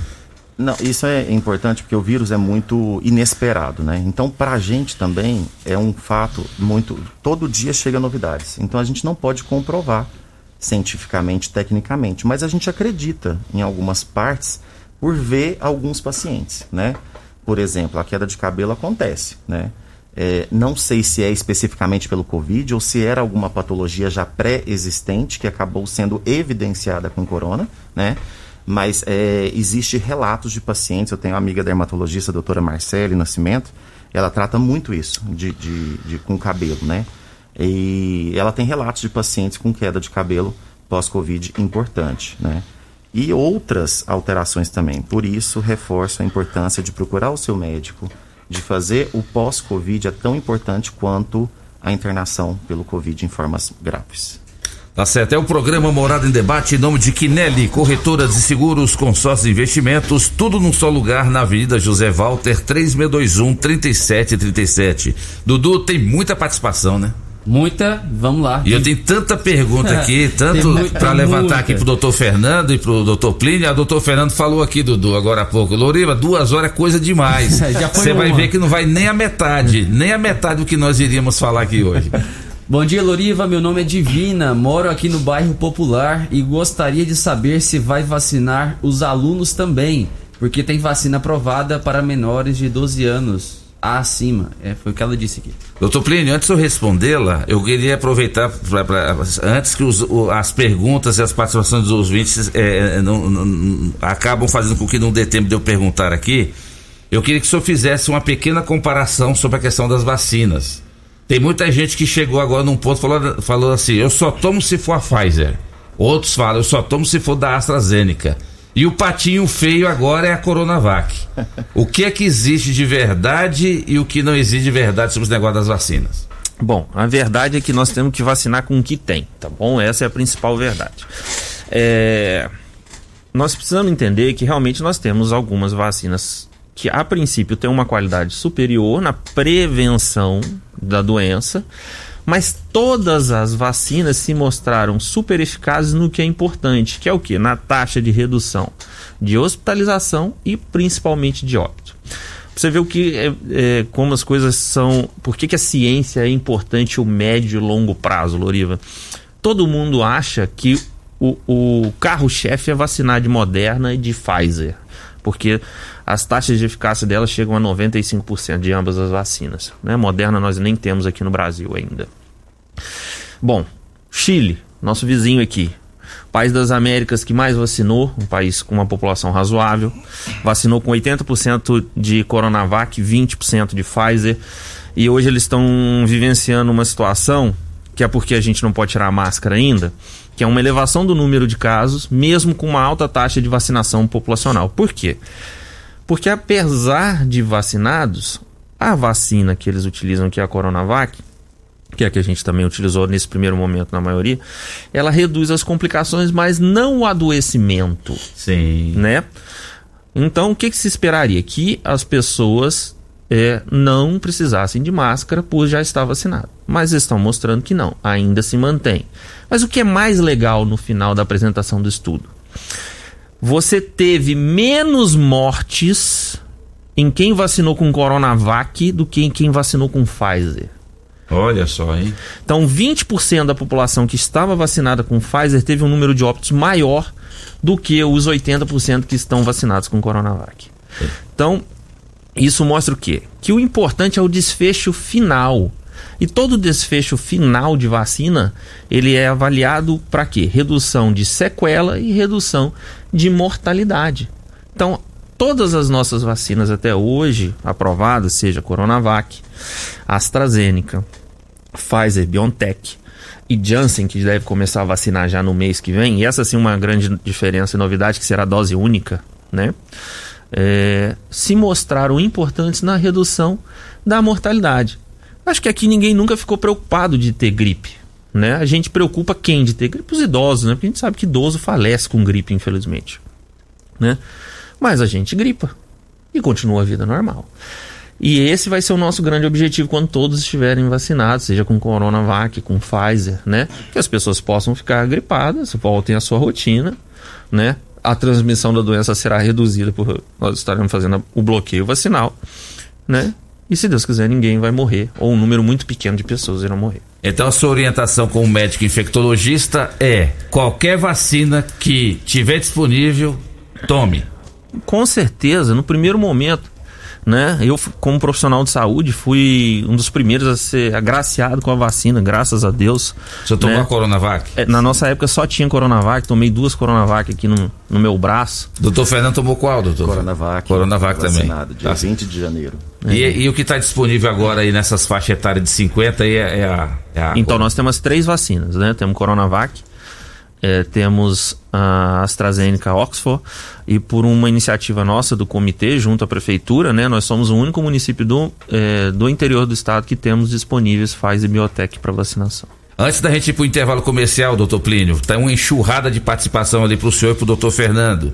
Não, isso é importante porque o vírus é muito inesperado, né? Então, para a gente também é um fato muito. Todo dia chega novidades. Então, a gente não pode comprovar cientificamente, tecnicamente, mas a gente acredita em algumas partes por ver alguns pacientes, né? Por exemplo, a queda de cabelo acontece, né? É, não sei se é especificamente pelo Covid ou se era alguma patologia já pré-existente que acabou sendo evidenciada com corona, né? Mas é, existe relatos de pacientes, eu tenho uma amiga dermatologista, a doutora Marcele Nascimento, ela trata muito isso, de, de, de, com cabelo, né? E ela tem relatos de pacientes com queda de cabelo pós-Covid importante, né? E outras alterações também. Por isso, reforço a importância de procurar o seu médico, de fazer o pós-Covid é tão importante quanto a internação pelo Covid em formas graves. Tá certo. É o programa Morada em Debate em nome de Quinelli, corretora de seguros, consórcios e investimentos, tudo num só lugar na Avenida José Walter, 3621 3737. Dudu, tem muita participação, né? Muita, vamos lá. E eu tenho tanta pergunta (laughs) aqui, tanto para levantar muita. aqui pro doutor Fernando e pro doutor Plínio. A doutor Fernando falou aqui, Dudu, agora há pouco. Loriva, duas horas é coisa demais. (laughs) Você vai ver que não vai nem a metade, nem a metade do que nós iríamos falar aqui hoje. (laughs) Bom dia, Loriva. Meu nome é Divina, moro aqui no bairro Popular e gostaria de saber se vai vacinar os alunos também, porque tem vacina aprovada para menores de 12 anos acima. É, foi o que ela disse aqui. Doutor Plínio, antes de eu respondê-la, eu queria aproveitar pra, pra, antes que os, as perguntas e as participações dos ouvintes é, não, não, acabam fazendo com que não dê tempo de eu perguntar aqui. Eu queria que o senhor fizesse uma pequena comparação sobre a questão das vacinas. Tem muita gente que chegou agora num ponto falou, falou assim: eu só tomo se for a Pfizer. Outros falam: eu só tomo se for da AstraZeneca. E o patinho feio agora é a Coronavac. (laughs) O que é que existe de verdade e o que não existe de verdade sobre os negócios das vacinas? Bom, a verdade é que nós temos que vacinar com o que tem, tá bom? Essa é a principal verdade. É... Nós precisamos entender que realmente nós temos algumas vacinas que a princípio tem uma qualidade superior na prevenção da doença, mas todas as vacinas se mostraram super eficazes no que é importante, que é o que? Na taxa de redução de hospitalização e principalmente de óbito. Você vê o que é, é, como as coisas são. Por que, que a ciência é importante o médio e longo prazo, Loriva? Todo mundo acha que o, o carro-chefe é vacinar de Moderna e de Pfizer porque as taxas de eficácia delas chegam a 95% de ambas as vacinas. Né? Moderna nós nem temos aqui no Brasil ainda. Bom, Chile, nosso vizinho aqui, país das Américas que mais vacinou, um país com uma população razoável, vacinou com 80% de Coronavac, 20% de Pfizer, e hoje eles estão vivenciando uma situação que é porque a gente não pode tirar a máscara ainda, que é uma elevação do número de casos, mesmo com uma alta taxa de vacinação populacional. Por quê? Porque apesar de vacinados, a vacina que eles utilizam, que é a Coronavac, que é a que a gente também utilizou nesse primeiro momento na maioria, ela reduz as complicações, mas não o adoecimento. Sim. Né? Então, o que, que se esperaria? Que as pessoas é, não precisassem de máscara por já estar vacinado. Mas estão mostrando que não, ainda se mantém. Mas o que é mais legal no final da apresentação do estudo? Você teve menos mortes em quem vacinou com Coronavac do que em quem vacinou com Pfizer. Olha só, hein? Então, 20% da população que estava vacinada com Pfizer teve um número de óbitos maior do que os 80% que estão vacinados com Coronavac. Então, isso mostra o quê? Que o importante é o desfecho final. E todo desfecho final de vacina, ele é avaliado para quê? Redução de sequela e redução de mortalidade. Então, todas as nossas vacinas até hoje aprovadas, seja Coronavac, AstraZeneca, Pfizer, BioNTech e Janssen, que deve começar a vacinar já no mês que vem, e essa sim uma grande diferença e novidade, que será dose única, né? É, se mostraram importantes na redução da mortalidade. Acho que aqui ninguém nunca ficou preocupado de ter gripe. Né? A gente preocupa quem de ter gripe? Os idosos, né? Porque a gente sabe que idoso falece com gripe, infelizmente. Né? Mas a gente gripa e continua a vida normal. E esse vai ser o nosso grande objetivo quando todos estiverem vacinados, seja com Coronavac, com Pfizer, né? Que as pessoas possam ficar gripadas, voltem à sua rotina, né? A transmissão da doença será reduzida por nós estaremos fazendo o bloqueio vacinal, né? E se Deus quiser, ninguém vai morrer, ou um número muito pequeno de pessoas irão morrer. Então a sua orientação como médico infectologista é qualquer vacina que tiver disponível, tome. Com certeza, no primeiro momento, né? Eu, como profissional de saúde, fui um dos primeiros a ser agraciado com a vacina, graças a Deus. Você tomou né? a Coronavac? É, na nossa época só tinha Coronavac, tomei duas Coronavac aqui no, no meu braço. Doutor Fernando tomou qual, doutor? Coronavac. Coronavac também. Dia Tá. 20 de janeiro. E, e o que está disponível agora aí nessas faixas etárias de 50 aí é, é a, é a. Então nós temos três vacinas, né? Temos Coronavac, eh, temos a AstraZeneca Oxford e por uma iniciativa nossa do comitê junto à prefeitura, né? Nós somos o único município do, eh, do interior do estado que temos disponíveis Pfizer e Biotech para vacinação. Antes da gente ir para o intervalo comercial, doutor Plínio, tá uma enxurrada de participação ali para o senhor e para o doutor Fernando.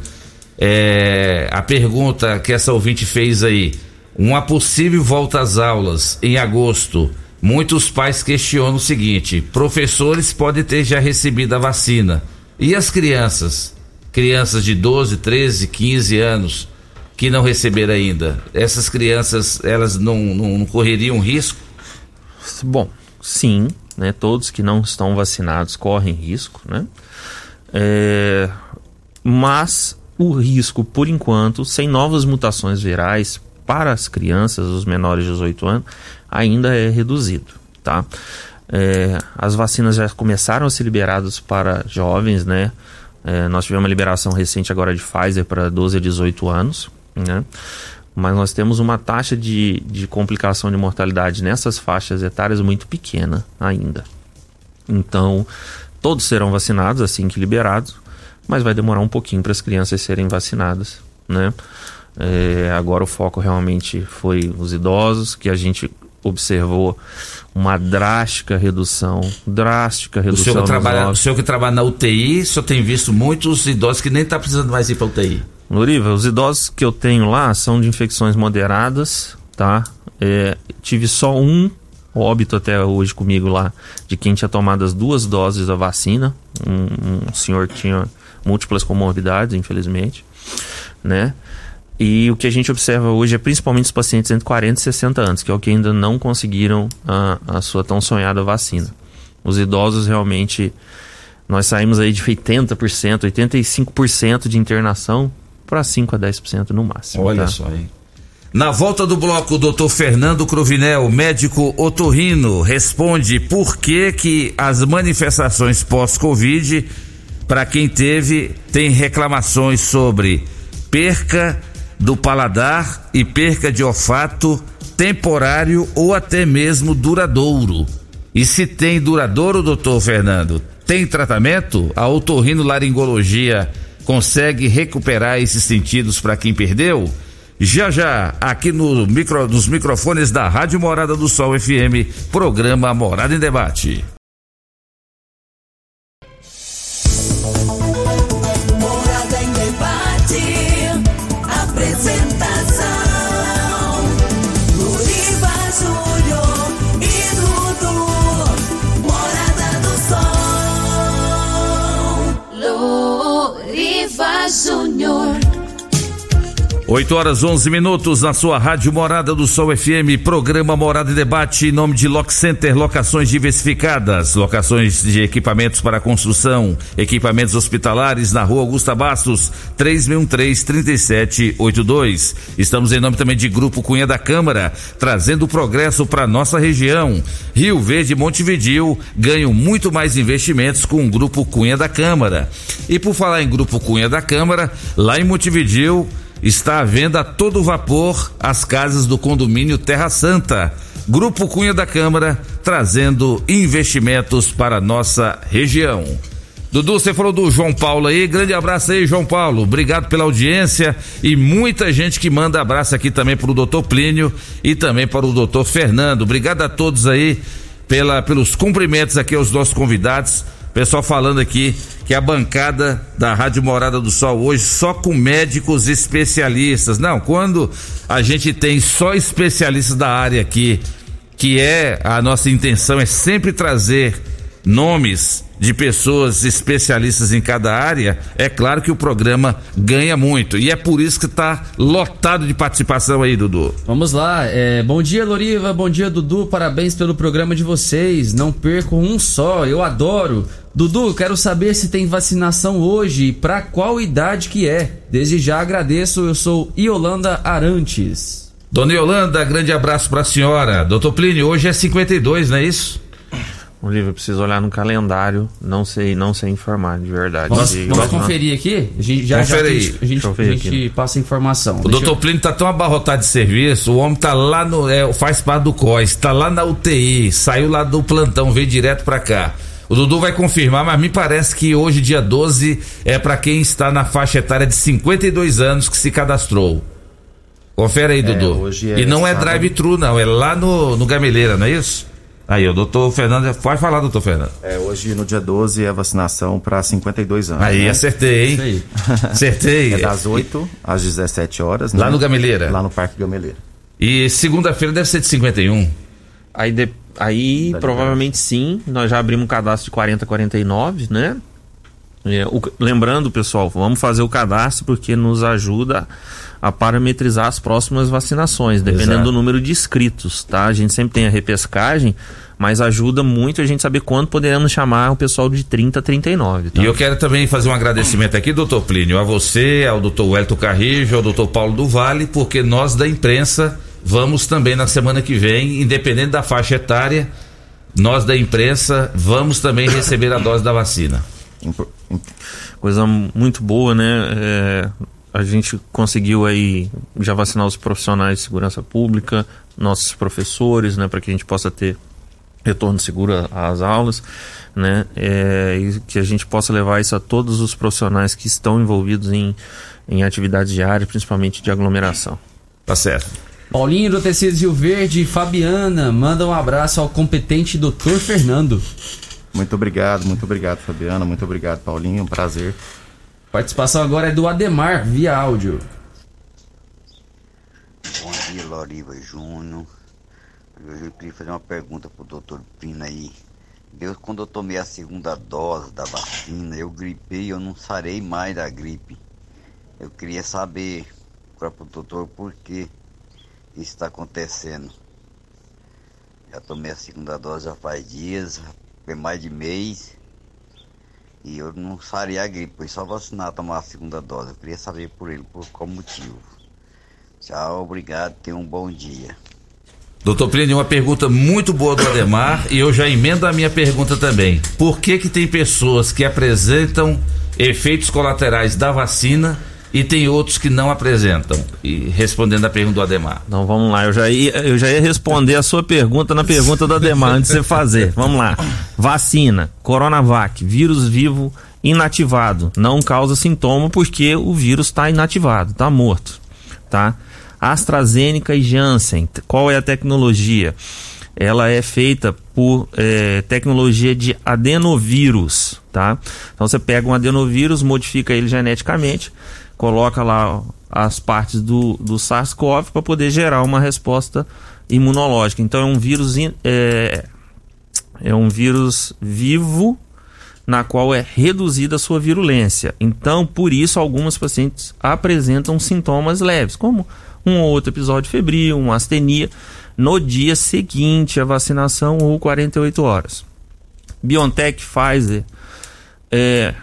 É, a pergunta que essa ouvinte fez aí: uma possível volta às aulas em agosto. Muitos pais questionam o seguinte: professores podem ter já recebido a vacina. E as crianças? Crianças de 12, 13, 15 anos que não receberam ainda. Essas crianças, elas não, não, não correriam risco? Bom, sim, né? Todos que não estão vacinados correm risco, né? É, mas o risco, por enquanto, sem novas mutações virais para as crianças, os menores de 18 anos, ainda é reduzido, tá? É, as vacinas já começaram a ser liberadas para jovens, né? É, nós tivemos uma liberação recente agora de Pfizer para 12 a 18 anos, né? Mas nós temos uma taxa de, de complicação de mortalidade nessas faixas etárias muito pequena ainda. Então, todos serão vacinados assim que liberados, mas vai demorar um pouquinho para as crianças serem vacinadas, né? É, agora o foco realmente foi os idosos, que a gente observou uma drástica redução, drástica O redução senhor, que trabalha, o senhor que trabalha na UTI, o senhor tem visto muitos idosos que nem tá precisando mais ir para UTI. Loriva, os idosos que eu tenho lá são de infecções moderadas, tá? É, tive só um óbito até hoje comigo lá de quem tinha tomado as duas doses da vacina. Um, um senhor que tinha múltiplas comorbidades, infelizmente, né? E o que a gente observa hoje é principalmente os pacientes entre 40 e 60 anos, que é o que ainda não conseguiram a, a sua tão sonhada vacina. Os idosos realmente, nós saímos aí de 80%, 85% de internação para 5 a 10% no máximo. Olha tá? só, hein? Na volta do bloco, o doutor Fernando Cruvinel, médico otorrino, responde por que que as manifestações pós-Covid, para quem teve, tem reclamações sobre perca do paladar e perca de olfato temporário ou até mesmo duradouro. E se tem duradouro, doutor Fernando, tem tratamento? A otorrinolaringologia consegue recuperar esses sentidos para quem perdeu? Já já, aqui no micro, nos microfones da Rádio Morada do Sol FM, programa Morada em Debate. Do Sol. Luriva Júnior. 8 horas 11 minutos na sua rádio Morada do Sol FM, programa Morada e Debate em nome de Lock Center, locações diversificadas, locações de equipamentos para construção, equipamentos hospitalares na rua Augusta Bastos, 3613-3782. Estamos em nome também de Grupo Cunha da Câmara, trazendo progresso para nossa região. Rio Verde e Montevidil ganham muito mais investimentos com o Grupo Cunha da Câmara. E por falar em Grupo Cunha da Câmara, lá em Montevidil, está à venda a todo vapor as casas do condomínio Terra Santa. Grupo Cunha da Câmara trazendo investimentos para a nossa região. Dudu, você falou do João Paulo aí, grande abraço aí, João Paulo. Obrigado pela audiência e muita gente que manda abraço aqui também para o doutor Plínio e também para o doutor Fernando. Obrigado a todos aí pela, pelos cumprimentos aqui aos nossos convidados. Pessoal falando aqui que a bancada da Rádio Morada do Sol hoje só com médicos especialistas. Não, quando a gente tem só especialistas da área aqui, que é a nossa intenção é sempre trazer nomes de pessoas especialistas em cada área, é claro que o programa ganha muito. E é por isso que está lotado de participação aí, Dudu. Vamos lá. É, bom dia, Loriva. Bom dia, Dudu. Parabéns pelo programa de vocês. Não perco um só. Eu adoro. Dudu, quero saber se tem vacinação hoje e para qual idade que é. Desde já agradeço. Eu sou Iolanda Arantes. Dona Yolanda, grande abraço para a senhora. Doutor Plínio, hoje é 52, não é isso? Olivia, preciso olhar no calendário, não sei, não sei informar de verdade. Vamos, vamos conferir aqui? A gente já, já Confere aí. a gente, a gente, eu a gente passa a informação. O Deixa doutor Plínio tá tão abarrotado de serviço, o homem tá lá no. É, faz parte do COIS, tá lá na UTI, saiu lá do plantão, veio direto pra cá. O Dudu vai confirmar, mas me parece que hoje, dia 12, é pra quem está na faixa etária de 52 anos que se cadastrou. Confere aí, Dudu. hoje é e não é drive-thru, não, é lá no, no Gameleira, não é isso? Aí, o doutor Fernando, pode falar, doutor Fernando. É, hoje no dia 12 é a vacinação para 52 anos. Aí, né? acertei, hein? Isso aí. (laughs) Acertei. É das 8 às 17 horas. Lá né? no Gameleira. Lá no Parque Gameleira. E segunda-feira deve ser de 51. Aí, de- aí provavelmente sim, nós já abrimos um cadastro de 40 49, né? É, o- lembrando, pessoal, vamos fazer o cadastro porque nos ajuda a parametrizar as próximas vacinações, dependendo Exato. do número de inscritos, tá? A gente sempre tem a repescagem, mas ajuda muito a gente saber quando poderemos chamar o pessoal de 30 a 39, tá? E eu quero também fazer um agradecimento aqui, doutor Plínio, a você, ao doutor Wellington Carrijo, ao doutor Paulo do Vale, porque nós da imprensa vamos também na semana que vem, independente da faixa etária, nós da imprensa vamos também receber a (coughs) dose da vacina. Coisa muito boa, né? É, a gente conseguiu aí já vacinar os profissionais de segurança pública, nossos professores, né, para que a gente possa ter retorno seguro às aulas, né? É, e que a gente possa levar isso a todos os profissionais que estão envolvidos em, em atividades diárias, principalmente de aglomeração. Tá certo. Paulinho do Tecidos Rio Verde e Fabiana manda um abraço ao competente doutor Fernando. Muito obrigado, muito obrigado, Fabiana. Muito obrigado, Paulinho. Um prazer. Participação agora é do Ademar, via áudio. Bom dia, Loriva Júnior. Eu queria fazer uma pergunta pro doutor Pina aí. Deus, quando eu tomei a segunda dose da vacina, eu gripei eu não sarei mais da gripe. Eu queria saber para o doutor por que isso está acontecendo. Já tomei a segunda dose já faz dias, foi mais de mês. E eu não sarei a gripe, foi só vacinar tomar a segunda dose. Eu queria saber por ele, por qual motivo. Tchau, obrigado, tenha um bom dia. Doutor Plínio, uma pergunta muito boa do Ademar e eu já emendo a minha pergunta também. Por que que tem pessoas que apresentam efeitos colaterais da vacina e tem outros que não apresentam? E respondendo a pergunta do Ademar. Então vamos lá, eu já ia, eu já ia responder a sua pergunta na pergunta do Ademar antes de você fazer. Vamos lá. Vacina, Coronavac, vírus vivo inativado, não causa sintoma porque o vírus está inativado, está morto, tá? AstraZeneca e Janssen, qual é a tecnologia? Ela é feita por eh, tecnologia de adenovírus, tá? Então você pega um adenovírus, modifica ele geneticamente, coloca lá as partes do, do SARS-CoV para poder gerar uma resposta imunológica. Então é um vírus é, é um vírus vivo, na qual é reduzida a sua virulência. Então, por isso, algumas pacientes apresentam sintomas leves, como um ou outro episódio febril, uma astenia, no dia seguinte à vacinação ou 48 horas. BioNTech Pfizer, é,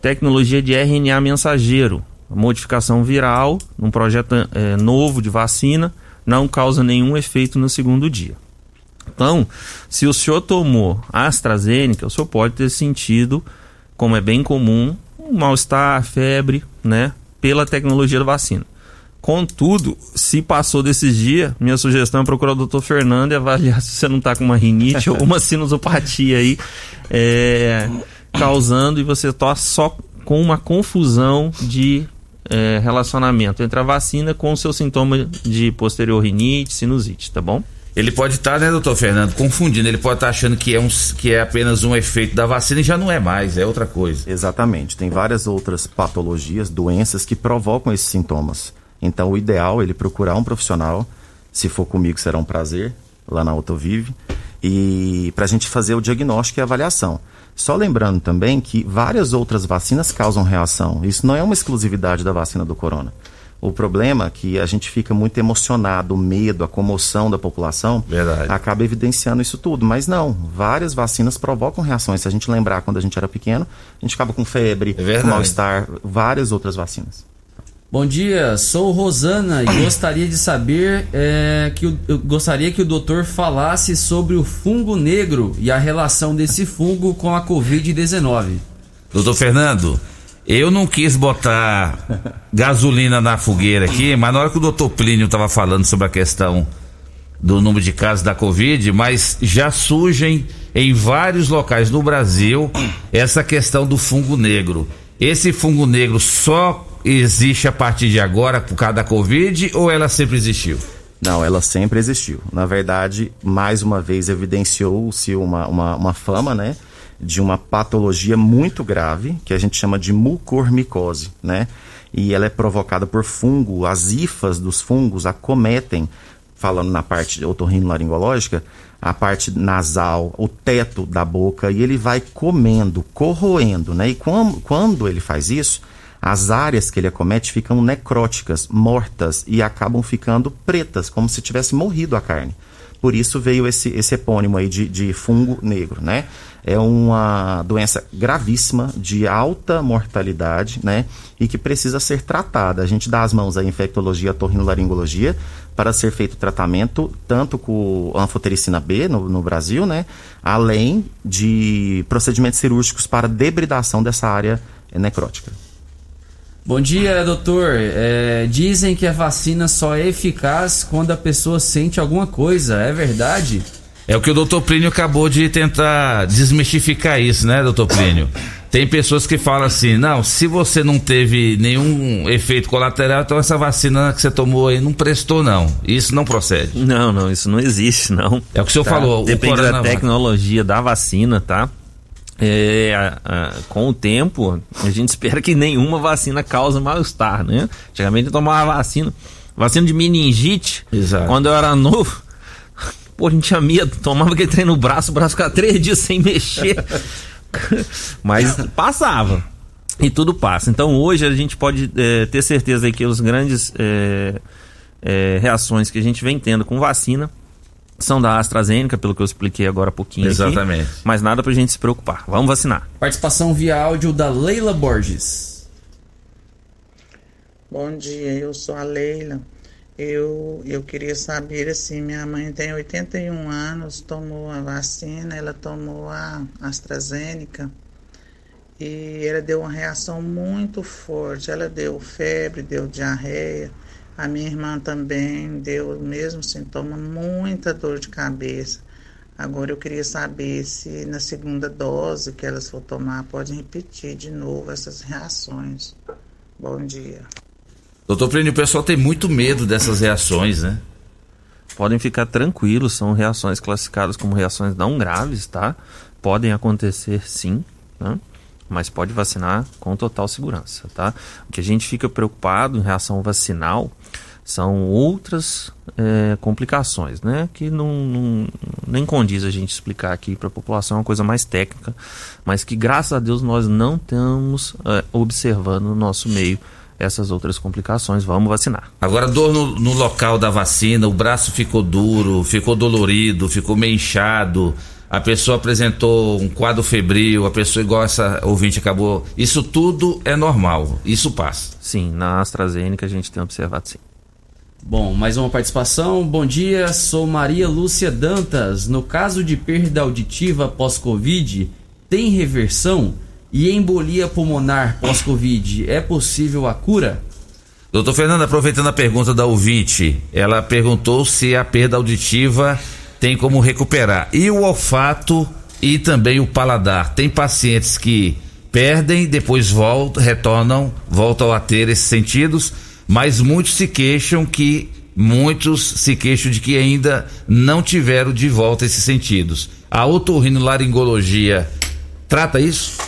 tecnologia de RNA mensageiro, modificação viral, um projeto é, novo de vacina, não causa nenhum efeito no segundo dia. Então, se o senhor tomou AstraZeneca, o senhor pode ter sentido, como é bem comum, um mal-estar, febre, né? Pela tecnologia da vacina. Contudo, se passou desses dias, minha sugestão é procurar o doutor Fernando e avaliar (laughs) se você não está com uma rinite ou uma sinusopatia aí é, causando e você está só com uma confusão de é, relacionamento entre a vacina com o seu sintoma de posterior rinite, sinusite, tá bom? Ele pode estar, né, doutor Fernando, confundindo. Ele pode estar achando que é, um, que é apenas um efeito da vacina e já não é mais, é outra coisa. Exatamente. Tem várias outras patologias, doenças que provocam esses sintomas. Então, o ideal é ele procurar um profissional. Se for comigo, será um prazer, lá na Autovive. E para a gente fazer o diagnóstico e a avaliação. Só lembrando também que várias outras vacinas causam reação. Isso não é uma exclusividade da vacina do corona. O problema é que a gente fica muito emocionado, o medo, a comoção da população Verdade. acaba evidenciando isso tudo. Mas não, várias vacinas provocam reações. Se a gente lembrar quando a gente era pequeno, a gente acaba com febre, verdade. com mal-estar, várias outras vacinas. Bom dia, sou Rosana e gostaria de saber é, que eu gostaria que o doutor falasse sobre o fungo negro e a relação desse fungo com a Covid-19. Doutor Fernando, eu não quis botar gasolina na fogueira aqui, mas na hora que o doutor Plínio estava falando sobre a questão do número de casos da Covid, mas já surgem em vários locais no Brasil essa questão do fungo negro. Esse fungo negro só existe a partir de agora por causa da Covid ou ela sempre existiu? Não, ela sempre existiu. Na verdade, mais uma vez evidenciou-se uma, uma, uma fama, né? De uma patologia muito grave, que a gente chama de mucormicose, né? E ela é provocada por fungo. As hifas dos fungos acometem, falando na parte otorrinolaringológica, a parte nasal, o teto da boca, e ele vai comendo, corroendo, né? E quando, quando ele faz isso, as áreas que ele acomete ficam necróticas, mortas e acabam ficando pretas, como se tivesse morrido a carne. Por isso veio esse, esse epônimo aí de, de fungo negro, né? É uma doença gravíssima, de alta mortalidade, né? E que precisa ser tratada. A gente dá as mãos à infectologia, torrinolaringologia, para ser feito tratamento tanto com anfotericina B no, no Brasil, né? Além de procedimentos cirúrgicos para debridação dessa área necrótica. Bom dia, doutor. É, dizem que a vacina só é eficaz quando a pessoa sente alguma coisa. É verdade? É o que o doutor Plínio acabou de tentar desmistificar isso, né, doutor Plínio? Tem pessoas que falam assim, não, se você não teve nenhum efeito colateral, então essa vacina que você tomou aí não prestou, não. Isso não procede. Não, não, isso não existe, não. É o que o senhor Tá? falou. o Depende da tecnologia da vacina, tá? É, a- a- com o tempo, a gente (laughs) espera que nenhuma vacina cause mal-estar, né? Antigamente eu tomava vacina, vacina de meningite, Exato. quando eu era novo, (laughs) pô, a gente tinha medo, tomava aquele trem no braço, o braço ficava três dias sem mexer, (laughs) mas passava. E tudo passa. Então hoje a gente pode é, ter certeza aí que os grandes é, é, reações que a gente vem tendo com vacina são da AstraZeneca, pelo que eu expliquei agora há pouquinho. aqui. Exatamente. mas nada pra gente se preocupar. Vamos vacinar. Participação via áudio da Leila Borges. Bom dia, eu sou a Leila. Eu, eu queria saber assim, minha mãe tem 81 anos, tomou a vacina, ela tomou a AstraZeneca e ela deu uma reação muito forte. Ela deu febre, deu diarreia. A minha irmã também deu o mesmo sintoma, muita dor de cabeça. Agora eu queria saber se na segunda dose que elas for tomar pode repetir de novo essas reações. Bom dia. Doutor Plínio, o pessoal tem muito medo dessas reações, né? Podem ficar tranquilos, são reações classificadas como reações não graves, tá? Podem acontecer sim, né? Mas pode vacinar com total segurança, tá? O que a gente fica preocupado em reação vacinal São outras é, complicações, né? Que não, não, nem condiz a gente explicar aqui para a população, é uma coisa mais técnica, mas que graças a Deus nós não estamos é, observando no nosso meio essas outras complicações. Vamos vacinar. Agora, dor no, no local da vacina, o braço ficou duro, ficou dolorido, ficou meio inchado a pessoa apresentou um quadro febril, a pessoa igual essa ouvinte acabou. Isso tudo é normal, isso passa. Sim, na AstraZeneca a gente tem observado sim. Bom, mais uma participação. Bom dia, sou Maria Lúcia Dantas. No caso de perda auditiva pós-Covid, tem reversão? E embolia pulmonar pós-Covid, é possível a cura? Doutor Fernando, aproveitando a pergunta da ouvinte, ela perguntou se a perda auditiva tem como recuperar. E o olfato e também o paladar. Tem pacientes que perdem, depois voltam, retornam, voltam a ter esses sentidos, mas muitos se queixam que muitos se queixam de que ainda não tiveram de volta esses sentidos. A otorrinolaringologia trata isso?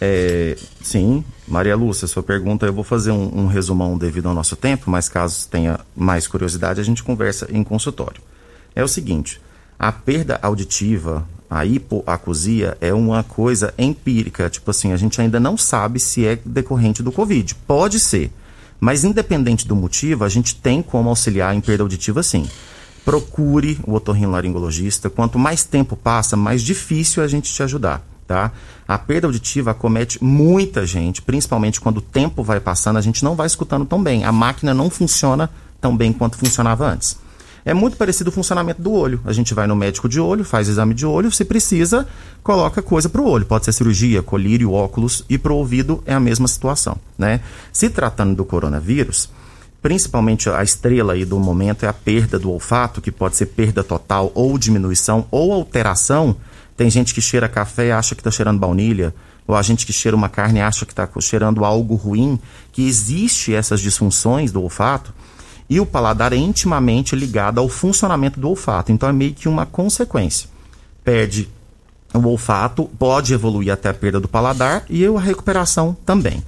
É, sim, Maria Lúcia, sua pergunta, eu vou fazer um, um resumão devido ao nosso tempo, mas caso tenha mais curiosidade, a gente conversa em consultório. É o seguinte, a perda auditiva, a hipoacusia, é uma coisa empírica. Tipo assim, a gente ainda não sabe se é decorrente do Covid. Pode ser. Mas independente do motivo, a gente tem como auxiliar em perda auditiva sim. Procure o otorrinolaringologista. Quanto mais tempo passa, mais difícil a gente te ajudar. Tá? A perda auditiva acomete muita gente, principalmente quando o tempo vai passando, a gente não vai escutando tão bem. A máquina não funciona tão bem quanto funcionava antes. É muito parecido o funcionamento do olho. A gente vai no médico de olho, faz exame de olho, se precisa, coloca coisa para o olho. Pode ser cirurgia, colírio, óculos e para o ouvido é a mesma situação, né? Se tratando do coronavírus, principalmente a estrela aí do momento é a perda do olfato, que pode ser perda total ou diminuição ou alteração. Tem gente que cheira café e acha que está cheirando baunilha, ou a gente que cheira uma carne acha que está cheirando algo ruim, que existe essas disfunções do olfato e o paladar é intimamente ligado ao funcionamento do olfato. Então é meio que uma consequência. Perde o olfato, pode evoluir até a perda do paladar e a recuperação também.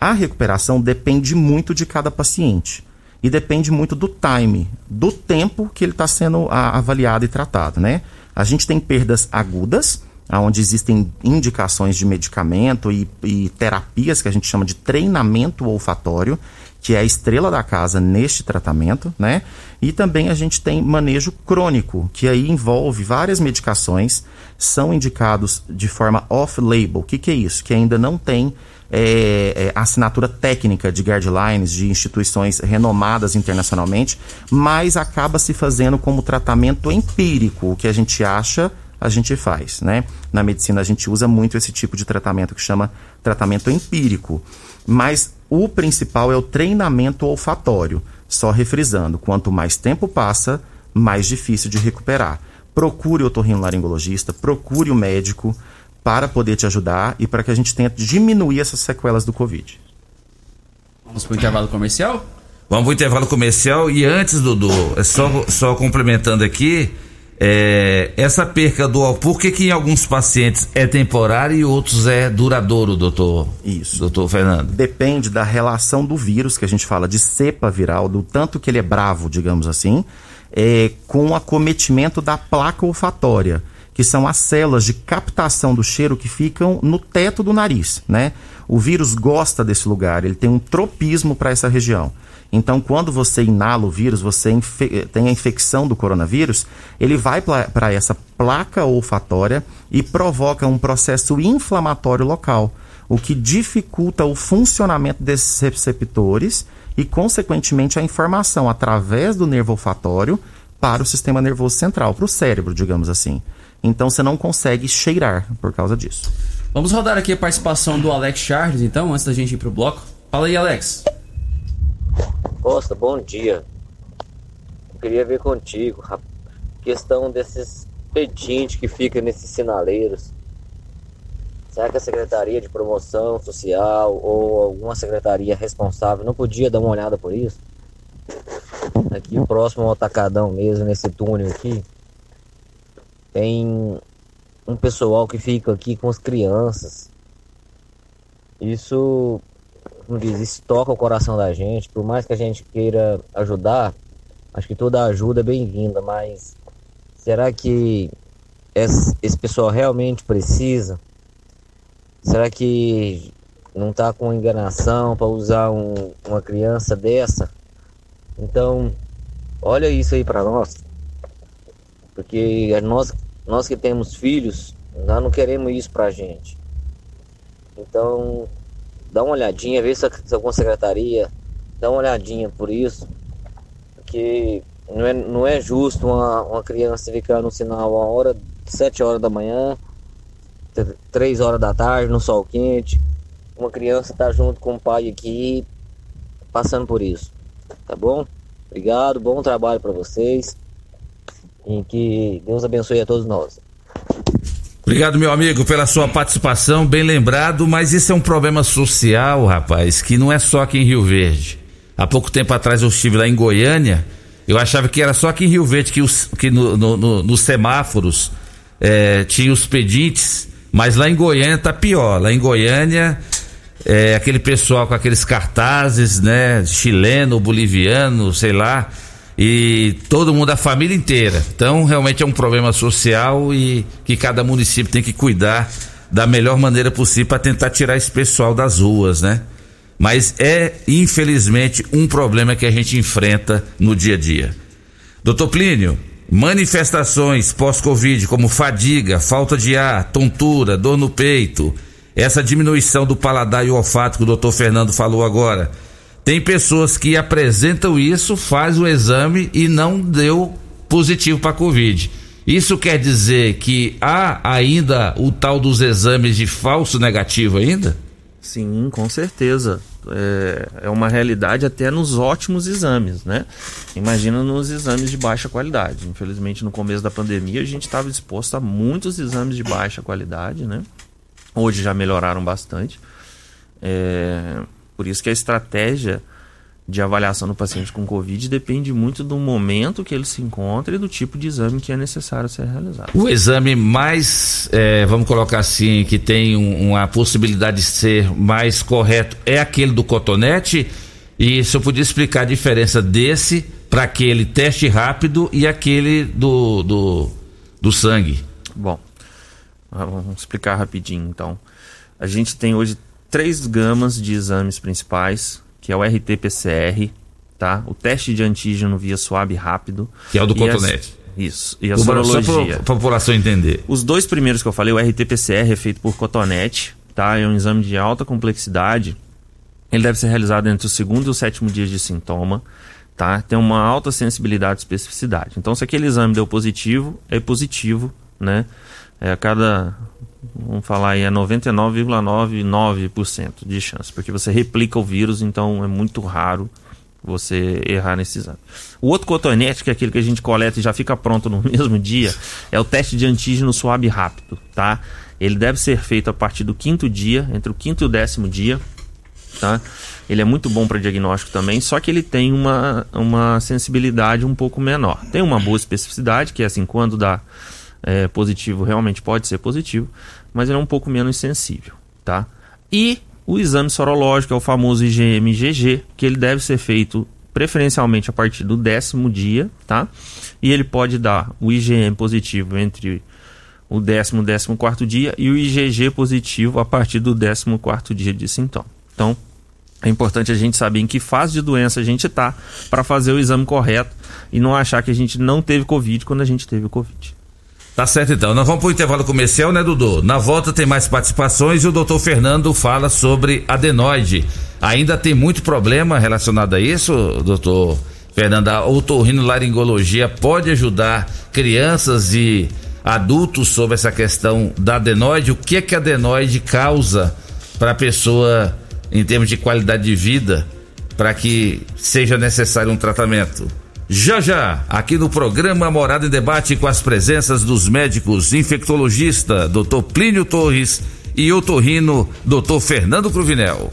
A recuperação depende muito de cada paciente e depende muito do time, do tempo que ele está sendo avaliado e tratado, né? A gente tem perdas agudas, onde existem indicações de medicamento e, e terapias que a gente chama de treinamento olfatório, que é a estrela da casa neste tratamento, né? E também a gente tem manejo crônico, que aí envolve várias medicações, são indicados de forma off-label. O que, que é isso? Que ainda não tem é, é, assinatura técnica de guidelines de instituições renomadas internacionalmente, mas acaba se fazendo como tratamento empírico, o que a gente acha a gente faz, né? Na medicina a gente usa muito esse tipo de tratamento que chama tratamento empírico. Mas o principal é o treinamento olfatório. Só refrisando, quanto mais tempo passa, mais difícil de recuperar. Procure o otorrinolaringologista, procure o médico para poder te ajudar e para que a gente tente diminuir essas sequelas do Covid. Vamos para o intervalo comercial? Vamos para o intervalo comercial e antes, Dudu, é só, só complementando aqui, é, essa perca do por que, que em alguns pacientes é temporário e outros é duradouro, doutor? Isso. Doutor Fernando. Depende da relação do vírus, que a gente fala de cepa viral, do tanto que ele é bravo, digamos assim, é, com o acometimento da placa olfatória, que são as células de captação do cheiro que ficam no teto do nariz, né? O vírus gosta desse lugar, ele tem um tropismo para essa região. Então, quando você inala o vírus, você tem a infecção do coronavírus, ele vai para essa placa olfatória e provoca um processo inflamatório local, o que dificulta o funcionamento desses receptores e, consequentemente, a informação através do nervo olfatório para o sistema nervoso central, para o cérebro, digamos assim. Então, você não consegue cheirar por causa disso. Vamos rodar aqui a participação do Alex Charles, então, antes da gente ir para o bloco. Fala aí, Alex. Costa, bom dia. Eu queria ver contigo a questão desses pedintes que ficam nesses sinaleiros. Será que a Secretaria de Promoção Social ou alguma secretaria responsável não podia dar uma olhada por isso? Aqui próximo ao Atacadão mesmo, nesse túnel aqui, tem um pessoal que fica aqui com as crianças. Isso como diz, isso toca o coração da gente. Por mais que a gente queira ajudar, acho que toda ajuda é bem-vinda, mas será que esse, pessoal realmente precisa? Será que não está com enganação para usar um, uma criança dessa? Então, olha isso aí para nós. Porque nós, nós que temos filhos, nós não queremos isso pra gente. Então, dá uma olhadinha, vê se, se alguma secretaria dá uma olhadinha por isso. Porque não é, não é justo uma, uma criança ficar no sinal a hora, 7 horas da manhã, 3 horas da tarde, no sol quente. Uma criança tá junto com o pai aqui, passando por isso. Tá bom? Obrigado, bom trabalho para vocês. E que Deus abençoe a todos nós. Obrigado, meu amigo, pela sua participação, bem lembrado, mas isso é um problema social, rapaz, que não é só aqui em Rio Verde. Há pouco tempo atrás eu estive lá em Goiânia, eu achava que era só aqui em Rio Verde que, os, que no, no, no, nos semáforos é, tinha os pedintes, mas lá em Goiânia tá pior. Lá em Goiânia, é, aquele pessoal com aqueles cartazes, né, chileno, boliviano, sei lá, e todo mundo, a família inteira. Então, realmente é um problema social e que cada município tem que cuidar da melhor maneira possível para tentar tirar esse pessoal das ruas, né? Mas é, infelizmente, um problema que a gente enfrenta no dia a dia. Doutor Plínio, manifestações pós-Covid como fadiga, falta de ar, tontura, dor no peito, essa diminuição do paladar e olfato que o doutor Fernando falou agora tem pessoas que apresentam isso, faz o exame e não deu positivo para Covid. Isso quer dizer que há ainda o tal dos exames de falso negativo ainda? Sim, com certeza. É, é, uma realidade até nos ótimos exames, né? Imagina nos exames de baixa qualidade. Infelizmente, no começo da pandemia, a gente estava exposto a muitos exames de baixa qualidade, né? Hoje já melhoraram bastante. É, por isso que a estratégia de avaliação do paciente com Covid depende muito do momento que ele se encontra e do tipo de exame que é necessário ser realizado. O exame mais, é, vamos colocar assim, que tem um, uma possibilidade de ser mais correto é aquele do cotonete. E se eu podia explicar a diferença desse para aquele teste rápido e aquele do, do, do sangue. Bom, vamos explicar rapidinho então. A gente tem hoje três gamas de exames principais, que é o RT-PCR, tá? O teste de antígeno via suave rápido. Que é o do cotonete. Isso, e a o sorologia. Só para a população entender. Os dois primeiros que eu falei, o RT-PCR é feito por cotonete, tá? É um exame de alta complexidade. Ele deve ser realizado entre o segundo e o sétimo dia de sintoma, tá? Tem uma alta sensibilidade e especificidade. Então, se aquele exame deu positivo, é positivo, né? É a cada vamos falar aí, é 99,99% de chance, porque você replica o vírus, então é muito raro você errar nesse exame. O outro cotonete, que é aquele que a gente coleta e já fica pronto no (laughs) mesmo dia, é o teste de antígeno suave rápido, tá? Ele deve ser feito a partir do quinto dia, entre o quinto e o décimo dia, tá? Ele é muito bom para diagnóstico também, só que ele tem uma, uma sensibilidade um pouco menor. Tem uma boa especificidade, que é assim, quando dá é, positivo realmente pode ser positivo, mas ele é um pouco menos sensível, tá? E o exame sorológico é o famoso IgM-IgG, que ele deve ser feito preferencialmente a partir do décimo dia, tá? E ele pode dar o IgM positivo entre o décimo e décimo quarto dia e o IgG positivo a partir do décimo quarto dia de sintoma. Então, é importante a gente saber em que fase de doença a gente está para fazer o exame correto e não achar que a gente não teve Covid quando a gente teve Covid. Tá certo então. Nós vamos para o intervalo comercial, né, Dudu? Na volta tem mais participações e o doutor Fernando fala sobre adenoide. Ainda tem muito problema relacionado a isso, doutor Fernando? A otorrinolaringologia pode ajudar crianças e adultos sobre essa questão da adenoide? O que é que a adenoide causa para a pessoa em termos de qualidade de vida para que seja necessário um tratamento? Já já, aqui no programa Morada em Debate com as presenças dos médicos infectologista Dr. Plínio Torres e otorrino Dr. Fernando Cruvinel.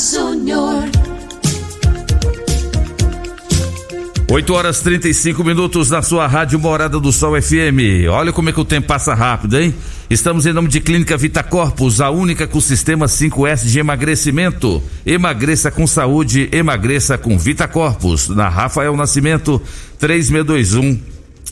Júnior. 8 horas 35 minutos na sua rádio Morada do Sol FM. Olha como é que o tempo passa rápido, hein? Estamos em nome de Clínica Vita Corpus, a única com sistema 5S de emagrecimento. Emagreça com saúde, emagreça com Vita Corpus. Na Rafael Nascimento, 3621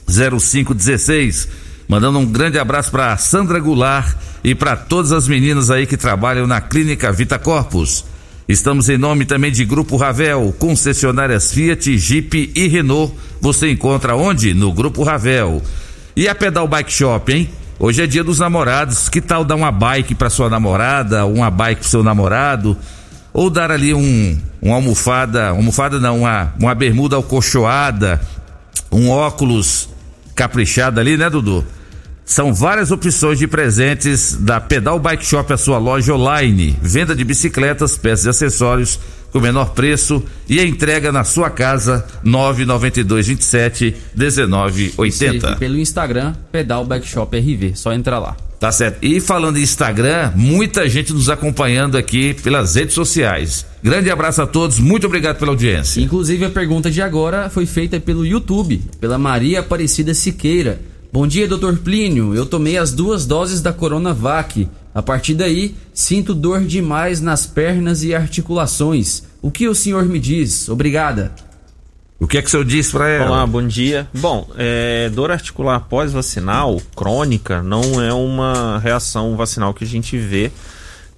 0516. Mandando um grande abraço para Sandra Goulart e para todas as meninas aí que trabalham na Clínica Vita Corpus. Estamos em nome também de Grupo Ravel, concessionárias Fiat, Jeep e Renault. Você encontra onde? No Grupo Ravel. E a Pedal Bike Shop, hein? Hoje é dia dos namorados. Que tal dar uma bike para sua namorada, uma bike pro seu namorado? Ou dar ali um, uma almofada, almofada não, uma, uma bermuda alcochoada, um óculos caprichado ali, né, Dudu? São várias opções de presentes da Pedal Bike Shop, a sua loja online. Venda de bicicletas, peças e acessórios com menor preço e a entrega na sua casa 992 27 19 80. E pelo Instagram, Pedal Bike Shop RV, só entrar lá. Tá certo. E falando em Instagram, muita gente nos acompanhando aqui pelas redes sociais. Grande abraço a todos, muito obrigado pela audiência. Inclusive a pergunta de agora foi feita pelo YouTube, pela Maria Aparecida Siqueira. Bom dia, doutor Plínio. Eu tomei as duas doses da Coronavac. A partir daí, sinto dor demais nas pernas e articulações. O que o senhor me diz? Obrigada. O que é que o senhor disse para ela? Olá, bom dia. Bom, é, dor articular pós-vacinal crônica não é uma reação vacinal que a gente vê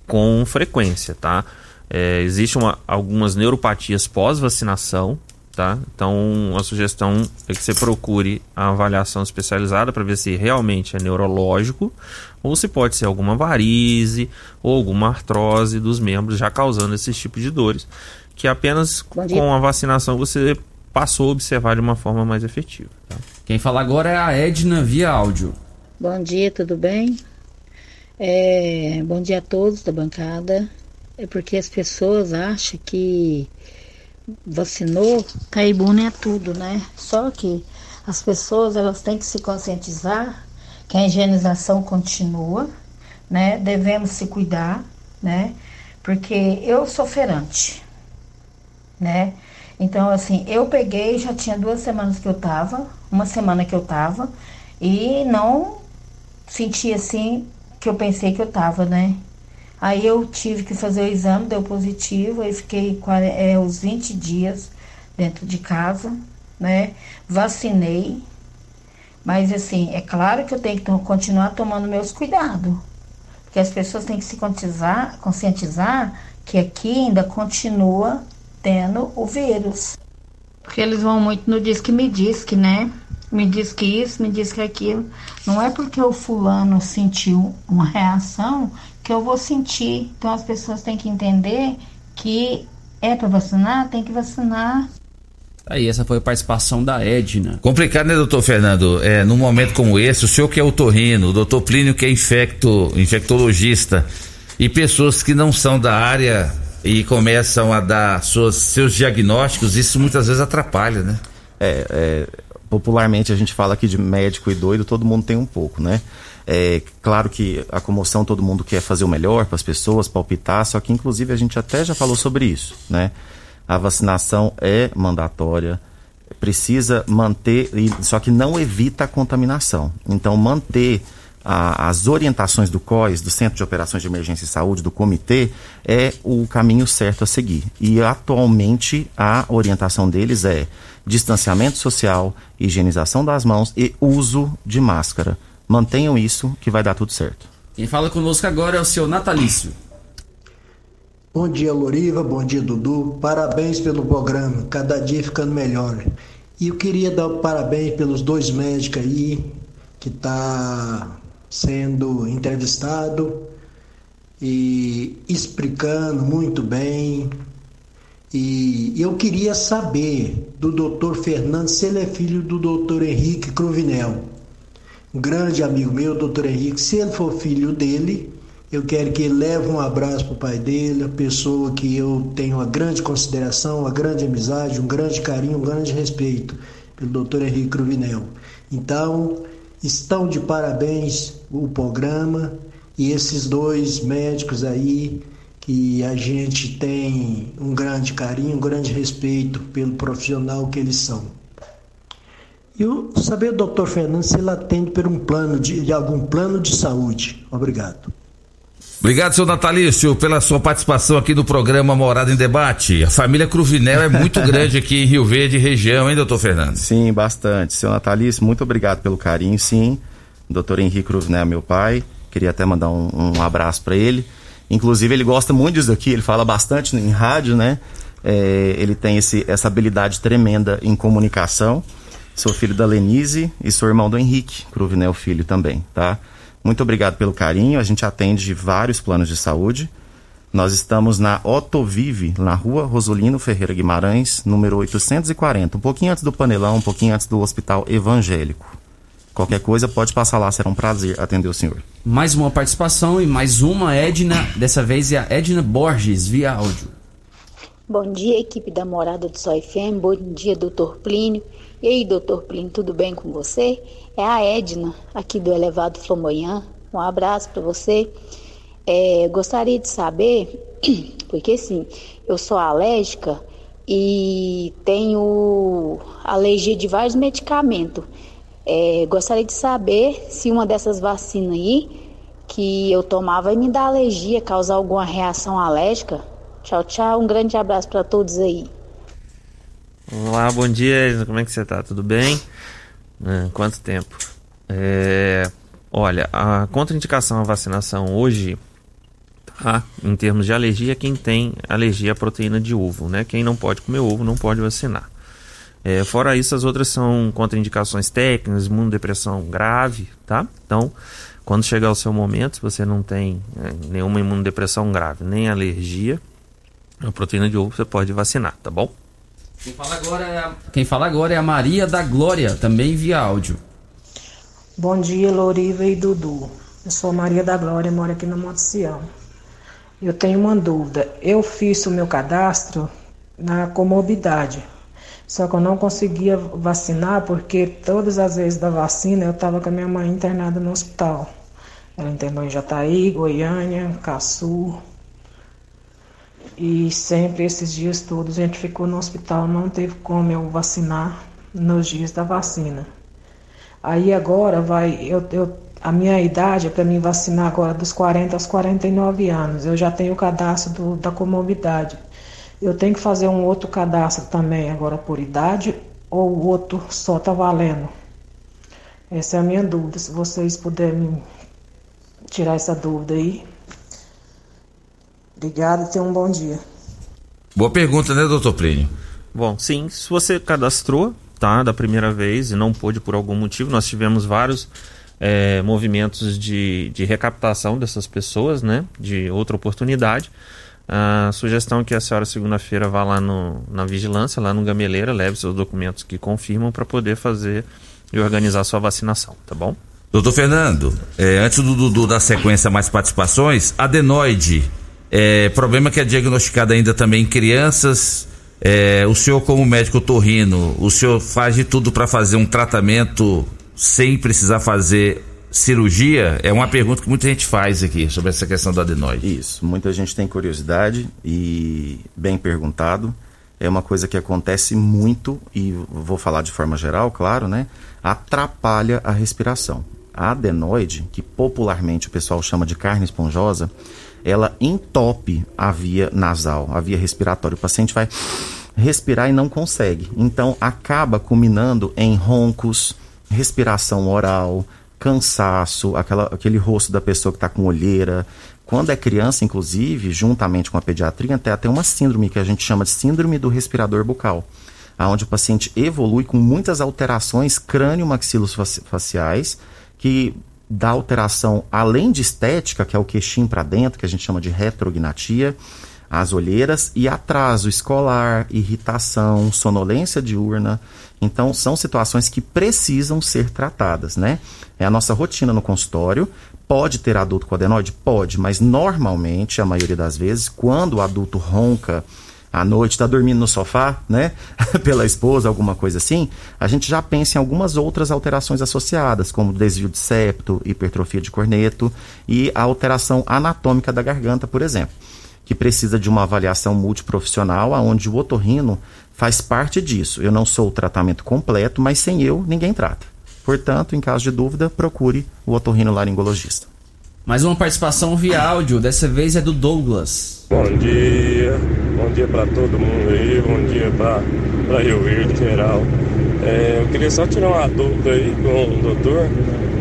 com frequência, tá? É, Existem algumas neuropatias pós-vacinação, tá? Então, a sugestão é que você procure a avaliação especializada para ver se realmente é neurológico ou se pode ser alguma varize ou alguma artrose dos membros já causando esse tipo de dores, que apenas com a vacinação você passou a observar de uma forma mais efetiva. Tá? Quem fala agora é a Edna via áudio. Bom dia, tudo bem? É, bom dia a todos da bancada. É porque as pessoas acham que vacinou, tá imune é tudo, né? Só que as pessoas elas têm que se conscientizar que a higienização continua, né? Devemos se cuidar, né? Porque eu sou ferante, né? Então, assim, eu peguei, já tinha duas semanas que eu tava, uma semana que eu tava, e não senti assim que eu pensei que eu tava, né? Aí eu tive que fazer o exame, deu positivo, aí fiquei é, uns 20 dias dentro de casa, né? Vacinei, mas assim, é claro que eu tenho que continuar tomando meus cuidados. Porque as pessoas têm que se conscientizar, conscientizar que aqui ainda continua tendo o vírus. Porque eles vão muito no disque me diz que, né? Me diz que isso, me diz que aquilo. Não é porque o fulano sentiu uma reação que eu vou sentir. Então as pessoas têm que entender que é para vacinar, tem que vacinar. Aí, essa foi a participação da Edna. Complicado, né, doutor Fernando? É, num momento como esse, o senhor que é otorrino, o doutor Plínio que é infecto, infectologista, e pessoas que não são da área e começam a dar suas, seus diagnósticos, isso muitas vezes atrapalha, né? É, é, popularmente a gente fala aqui de médico e doido, todo mundo tem um pouco, né? É claro que a comoção todo mundo quer fazer o melhor para as pessoas, palpitar, só que inclusive a gente até já falou sobre isso, né? A vacinação é mandatória, precisa manter, só que não evita a contaminação. Então manter a, as orientações do COIS, do Centro de Operações de Emergência e Saúde, do comitê, é o caminho certo a seguir. E atualmente a orientação deles é distanciamento social, higienização das mãos e uso de máscara. Mantenham isso que vai dar tudo certo. Quem fala conosco agora é o seu Natalício. Bom dia, Loriva. Bom dia, Dudu. Parabéns pelo programa. Cada dia ficando melhor. E eu queria dar parabéns pelos dois médicos aí que tá sendo entrevistado e explicando muito bem. E eu queria saber do doutor Fernando se ele é filho do doutor Henrique Cruvinel. Um grande amigo meu, doutor Henrique, se ele for filho dele, eu quero que ele leve um abraço para o pai dele, a pessoa que eu tenho uma grande consideração, uma grande amizade, um grande carinho, um grande respeito pelo doutor Henrique Cruvinel. Então, estão de parabéns o programa e esses dois médicos aí que a gente tem um grande carinho, um grande respeito pelo profissional que eles são. E eu saber, doutor Fernando, se ele atende por um plano de, de algum plano de saúde. Obrigado. Obrigado, seu Natalício, pela sua participação aqui no programa Morada em Debate. A família Cruvinel é muito (laughs) grande aqui em Rio Verde, região, hein, doutor Fernando? Sim, bastante. Seu Natalício, muito obrigado pelo carinho, sim. Doutor Henrique Cruvinel é meu pai. Queria até mandar um, um abraço para ele. Inclusive, ele gosta muito disso aqui, ele fala bastante em rádio, né? É, ele tem esse, essa habilidade tremenda em comunicação. Sou filho da Lenise e sou irmão do Henrique Cruvinel Filho também, tá? Muito obrigado pelo carinho. A gente atende vários planos de saúde. Nós estamos na Otovive, na rua Rosolino Ferreira Guimarães, número 840, um pouquinho antes do Panelão, um pouquinho antes do Hospital Evangélico. Qualquer coisa, pode passar lá, será um prazer atender o senhor. Mais uma participação e mais uma Edna, dessa vez é a Edna Borges, via áudio. Bom dia, equipe da Morada do Sol FM. Bom dia, doutor Plínio. E aí, doutor Plínio, tudo bem com você? É a Edna, aqui do Elevado Flamboyant. Um abraço para você. É, gostaria de saber, (clears throat) porque sim, eu sou alérgica e tenho alergia de vários medicamentos. É, gostaria de saber se uma dessas vacinas aí que eu tomar vai me dar alergia, causar alguma reação alérgica. Tchau, tchau. Um grande abraço para todos aí. Olá, bom dia. Como é que você tá? Tudo bem? É, quanto tempo? É, olha, a contraindicação à vacinação hoje, tá? Em termos de alergia, quem tem alergia à proteína de ovo, né? Quem não pode comer ovo não pode vacinar. É, fora isso, as outras são contraindicações técnicas, imunodepressão grave, tá? Então, quando chegar o seu momento, se você não tem é, nenhuma imunodepressão grave, nem alergia, a proteína de ovo você pode vacinar, tá bom? Quem fala agora é a, Quem fala agora é a Maria da Glória, também via áudio. Bom dia, Loriva e Dudu. Eu sou Maria da Glória, moro aqui no Monte Sião. Eu tenho uma dúvida. Eu fiz o meu cadastro na comorbidade, só que eu não conseguia vacinar porque todas as vezes da vacina eu estava com a minha mãe internada no hospital. Ela internou em Jataí, Goiânia, Caçu. E sempre esses dias todos a gente ficou no hospital, não teve como eu vacinar nos dias da vacina. Aí agora vai, eu, eu a minha idade é para mim vacinar agora dos 40 aos 49 anos. Eu já tenho o cadastro do, da comorbidade. Eu tenho que fazer um outro cadastro também agora por idade ou o outro só tá valendo? Essa é a minha dúvida. Se vocês puderem tirar essa dúvida aí. Obrigada e tenham um bom dia. Boa pergunta, né, doutor Plínio? Bom, sim, se você cadastrou, tá, da primeira vez e não pôde por algum motivo, nós tivemos vários é, movimentos de, de recaptação dessas pessoas, né, de outra oportunidade. A sugestão é que a senhora segunda-feira vá lá no, na vigilância, lá no Gameleira, leve seus documentos que confirmam para poder fazer e organizar sua vacinação, tá bom? Doutor Fernando, é, antes do Dudu dar sequência mais participações, adenoide, é, problema que é diagnosticado ainda também em crianças. É, o senhor, como médico torrino, o senhor faz de tudo para fazer um tratamento sem precisar fazer cirurgia? É uma pergunta que muita gente faz aqui sobre essa questão do adenoide. Isso, muita gente tem curiosidade e bem perguntado. É uma coisa que acontece muito e vou falar de forma geral, claro, né? Atrapalha a respiração. A adenoide, que popularmente o pessoal chama de carne esponjosa, ela entope a via nasal, a via respiratória. O paciente vai respirar e não consegue. Então acaba culminando em roncos, respiração oral, cansaço, aquela, aquele rosto da pessoa que está com olheira. Quando é criança, inclusive, juntamente com a pediatria, até tem uma síndrome que a gente chama de síndrome do respirador bucal, onde o paciente evolui com muitas alterações crânio-maxilofaciais que dá alteração além de estética, que é o queixinho para dentro, que a gente chama de retrognatia, as olheiras e atraso escolar, irritação, sonolência diurna. Então, são situações que precisam ser tratadas, né? É a nossa rotina no consultório. Pode ter adulto com adenoide? Pode, mas normalmente, a maioria das vezes, quando o adulto ronca à noite, está dormindo no sofá, né? (laughs) Pela esposa, alguma coisa assim, a gente já pensa em algumas outras alterações associadas, como desvio de septo, hipertrofia de corneto e a alteração anatômica da garganta, por exemplo que precisa de uma avaliação multiprofissional, aonde o otorrino faz parte disso. Eu não sou o tratamento completo, mas sem eu, ninguém trata. Portanto, em caso de dúvida, procure o otorrino laringologista. Mais uma participação via áudio, dessa vez é do Douglas. Bom dia, bom dia para todo mundo aí, bom dia para Rio Verde geral. É, eu queria só tirar uma dúvida aí com o doutor.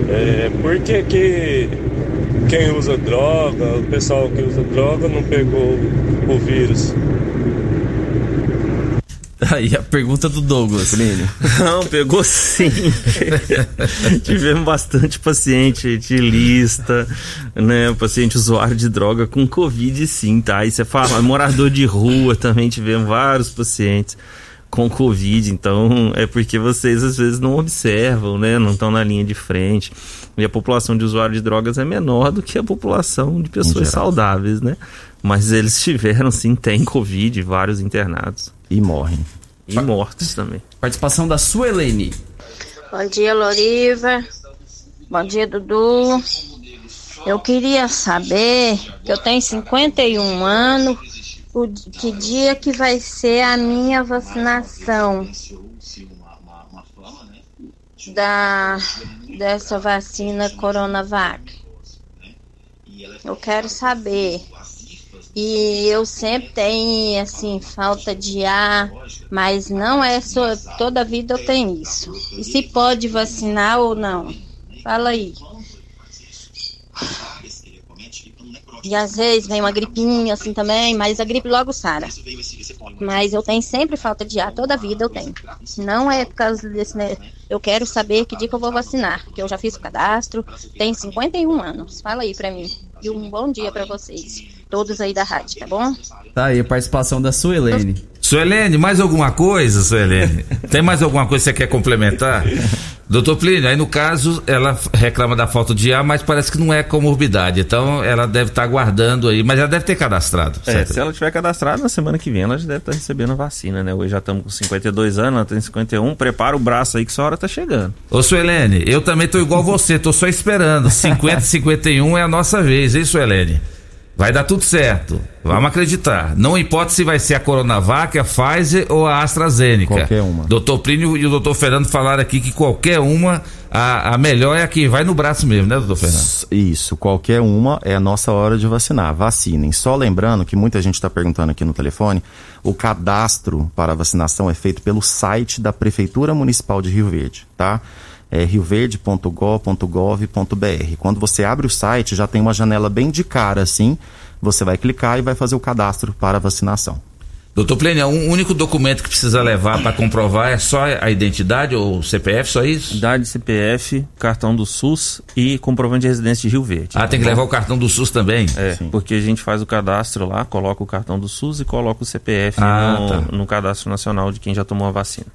É, por que, que quem usa droga, o pessoal que usa droga não pegou o vírus? (laughs) Aí a pergunta do Douglas. (laughs) Não, pegou sim. (laughs) Tivemos bastante paciente de lista, né? Paciente usuário de droga com Covid, sim, tá? Aí você fala, morador de rua também tivemos vários pacientes com Covid, então é porque vocês às vezes não observam, né? Não estão na linha de frente. E a população de usuários de drogas é menor do que a população de pessoas saudáveis, né? Mas eles tiveram, sim, tem Covid, vários internados. E morrem. E mortos também. Participação da Suelene. Bom dia, Loriva. Bom dia, Dudu. Eu queria saber, que eu tenho 51 anos, o, que dia que vai ser a minha vacinação da, dessa vacina Coronavac. Eu quero saber. E eu sempre tenho, assim, falta de ar, mas não é só, toda vida eu tenho isso. E se pode vacinar ou não? Fala aí. E às vezes vem uma gripinha assim também, mas a gripe logo sara. Mas eu tenho sempre falta de ar, toda vida eu tenho. Não é por causa desse. Né? Eu quero saber que dia que eu vou vacinar, que eu já fiz o cadastro, tenho 51 anos. Fala aí pra mim. E um bom dia pra vocês, todos aí da rádio, tá bom? Tá aí a participação da Suelene. Suelene, mais alguma coisa, Suelene? Tem mais alguma coisa que você quer complementar? Doutor Plínio, aí no caso ela reclama da falta de ar, mas parece que não é comorbidade. Então ela deve estar aguardando aí, mas ela deve ter cadastrado. É, certo? se ela tiver cadastrado, na semana que vem ela já deve estar recebendo a vacina, né? Hoje já estamos com 52 anos, ela tem 51. Prepara o braço aí que sua hora tá chegando. Ô Suelene, eu também tô igual você, tô só esperando. 50 51 é a nossa vez, hein, Suelene? Vai dar tudo certo. Vamos acreditar. Não importa se vai ser a Coronavac, a Pfizer ou a AstraZeneca. Qualquer uma. Doutor Plínio e o doutor Fernando falaram aqui que qualquer uma, a, a melhor é a que vai no braço mesmo, né, doutor Fernando? Isso, qualquer uma é a nossa hora de vacinar. Vacinem. Só lembrando que muita gente está perguntando aqui no telefone, o cadastro para a vacinação é feito pelo site da Prefeitura Municipal de Rio Verde, tá? É rioverde.gov.br. Quando você abre o site, já tem uma janela bem de cara assim, você vai clicar e vai fazer o cadastro para a vacinação. Doutor Plínio, o único documento que precisa levar para comprovar é só a identidade ou CPF, só isso? Idade, CPF, cartão do SUS e comprovante de residência de Rio Verde. Ah, tem que levar o cartão do SUS também? É, porque a gente faz o cadastro lá, coloca o cartão do SUS e coloca o CPF Ah, no, tá. no cadastro nacional de quem já tomou a vacina.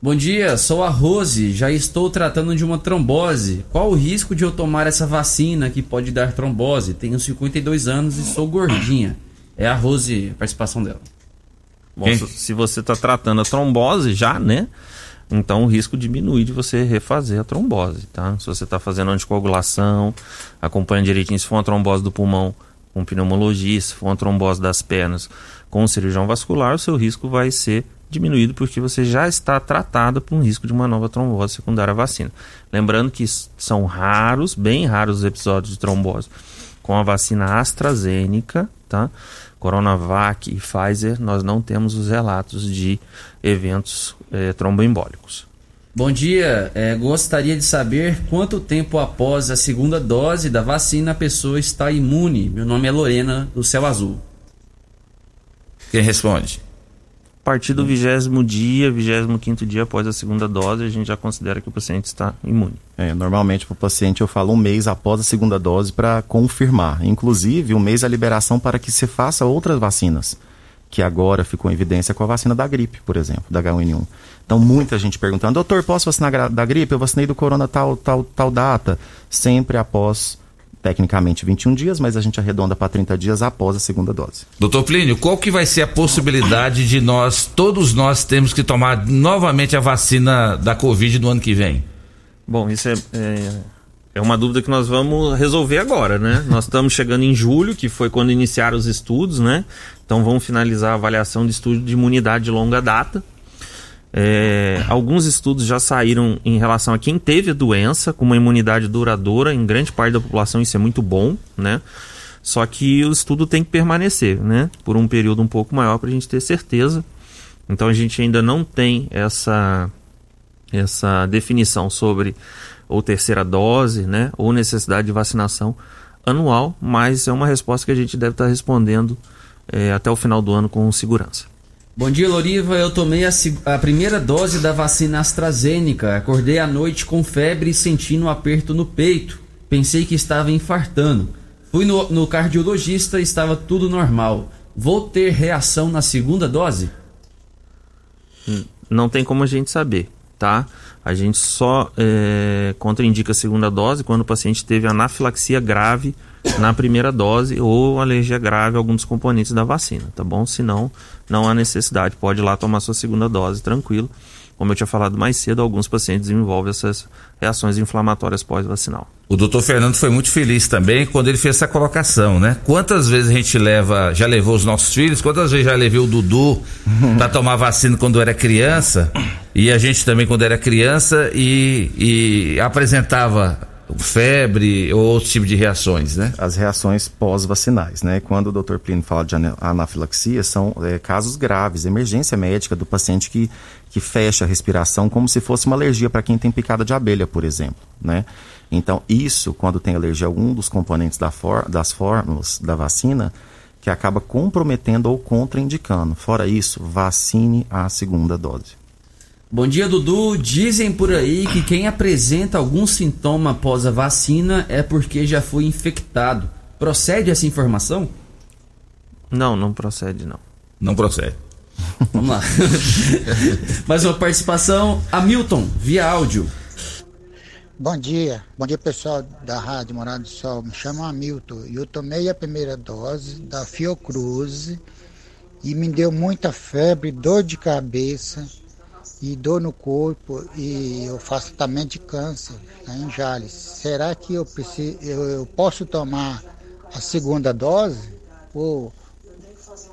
Bom dia, sou a Rose, já estou tratando de uma trombose. Qual o risco de eu tomar essa vacina que pode dar trombose? Tenho 52 anos e sou gordinha. É a Rose, a participação dela. Bom, se, você está tratando a trombose já, né? Então o risco diminui de você refazer a trombose, tá? Se você está fazendo anticoagulação, acompanha direitinho. Se for uma trombose do pulmão, com um pneumologista, se for uma trombose das pernas, com um cirurgião vascular, o seu risco vai ser diminuído porque você já está tratado por um risco de uma nova trombose secundária à vacina. Lembrando que são raros, bem raros os episódios de trombose com a vacina AstraZeneca, tá? Coronavac e Pfizer, nós não temos os relatos de eventos eh, tromboembólicos. Bom dia, é, gostaria de saber quanto tempo após a segunda dose da vacina a pessoa está imune. Meu nome é Lorena, do Céu Azul. Quem responde? Partir do vigésimo dia, vigésimo quinto dia após a segunda dose, a gente já considera que o paciente está imune. É, normalmente para o paciente eu falo um mês após a segunda dose para confirmar. Inclusive, um mês é a liberação para que se faça outras vacinas, que agora ficou em evidência com a vacina da gripe, por exemplo, da H1N1. Então, muita gente perguntando, doutor, posso vacinar da gripe? Eu vacinei do corona tal, tal, tal data. Sempre após, tecnicamente, 21 dias, mas a gente arredonda para 30 dias após a segunda dose. Doutor Plínio, qual que vai ser a possibilidade de nós, todos nós, temos que tomar novamente a vacina da Covid no ano que vem? Bom, isso é, é é uma dúvida que nós vamos resolver agora, né? nós estamos chegando em julho, que foi quando iniciaram os estudos, né? Então vamos finalizar a avaliação de estudo de imunidade de longa data. É, alguns estudos já saíram em relação a quem teve a doença com uma imunidade duradoura em grande parte da população, isso é muito bom, né? Só que o estudo tem que permanecer, né? Por um período um pouco maior para a gente ter certeza. Então a gente ainda não tem essa essa definição sobre ou terceira dose, né? Ou necessidade de vacinação anual, mas é uma resposta que a gente deve estar respondendo é, até o final do ano com segurança. Bom dia, Loriva. Eu tomei a, a, primeira dose da vacina AstraZeneca. Acordei à noite com febre e sentindo um aperto no peito. Pensei que estava infartando. Fui no, no cardiologista e estava tudo normal. Vou ter reação na segunda dose? Hum, não tem como a gente saber, tá? A gente só é, contraindica a segunda dose quando o paciente teve anafilaxia grave na primeira dose ou alergia grave a algum dos componentes da vacina, tá bom? Se não, há necessidade, pode ir lá tomar sua segunda dose tranquilo. Como eu tinha falado mais cedo, alguns pacientes desenvolvem essas reações inflamatórias pós-vacinal. O doutor Fernando foi muito feliz também quando ele fez essa colocação, né? Quantas vezes a gente leva, já levou os nossos filhos, quantas vezes já levei o Dudu (laughs) para tomar vacina quando era criança, e a gente também quando era criança, e, e apresentava febre ou outro tipo de reações, né? As reações pós-vacinais, né? Quando o Dr. Plínio fala de anafilaxia, são é, casos graves, emergência médica do paciente que, que fecha a respiração como se fosse uma alergia para quem tem picada de abelha, por exemplo, né? Então, isso, quando tem alergia a algum dos componentes da for, das fórmulas da vacina, que acaba comprometendo ou contraindicando. Fora isso, vacine a segunda dose. Bom dia, Dudu. Dizem por aí que quem apresenta algum sintoma após a vacina é porque já foi infectado. Procede essa informação? Não, não procede, não. Não procede. Vamos lá. (laughs) Mais uma participação. Hamilton, via áudio. Bom dia, bom dia pessoal da Rádio Morada do Sol. Me chamo Hamilton e eu tomei a primeira dose da Fiocruz e me deu muita febre, dor de cabeça e dor no corpo e eu faço tratamento de câncer né, em Jales. Será que eu, preciso, eu, eu, posso tomar a segunda dose ou,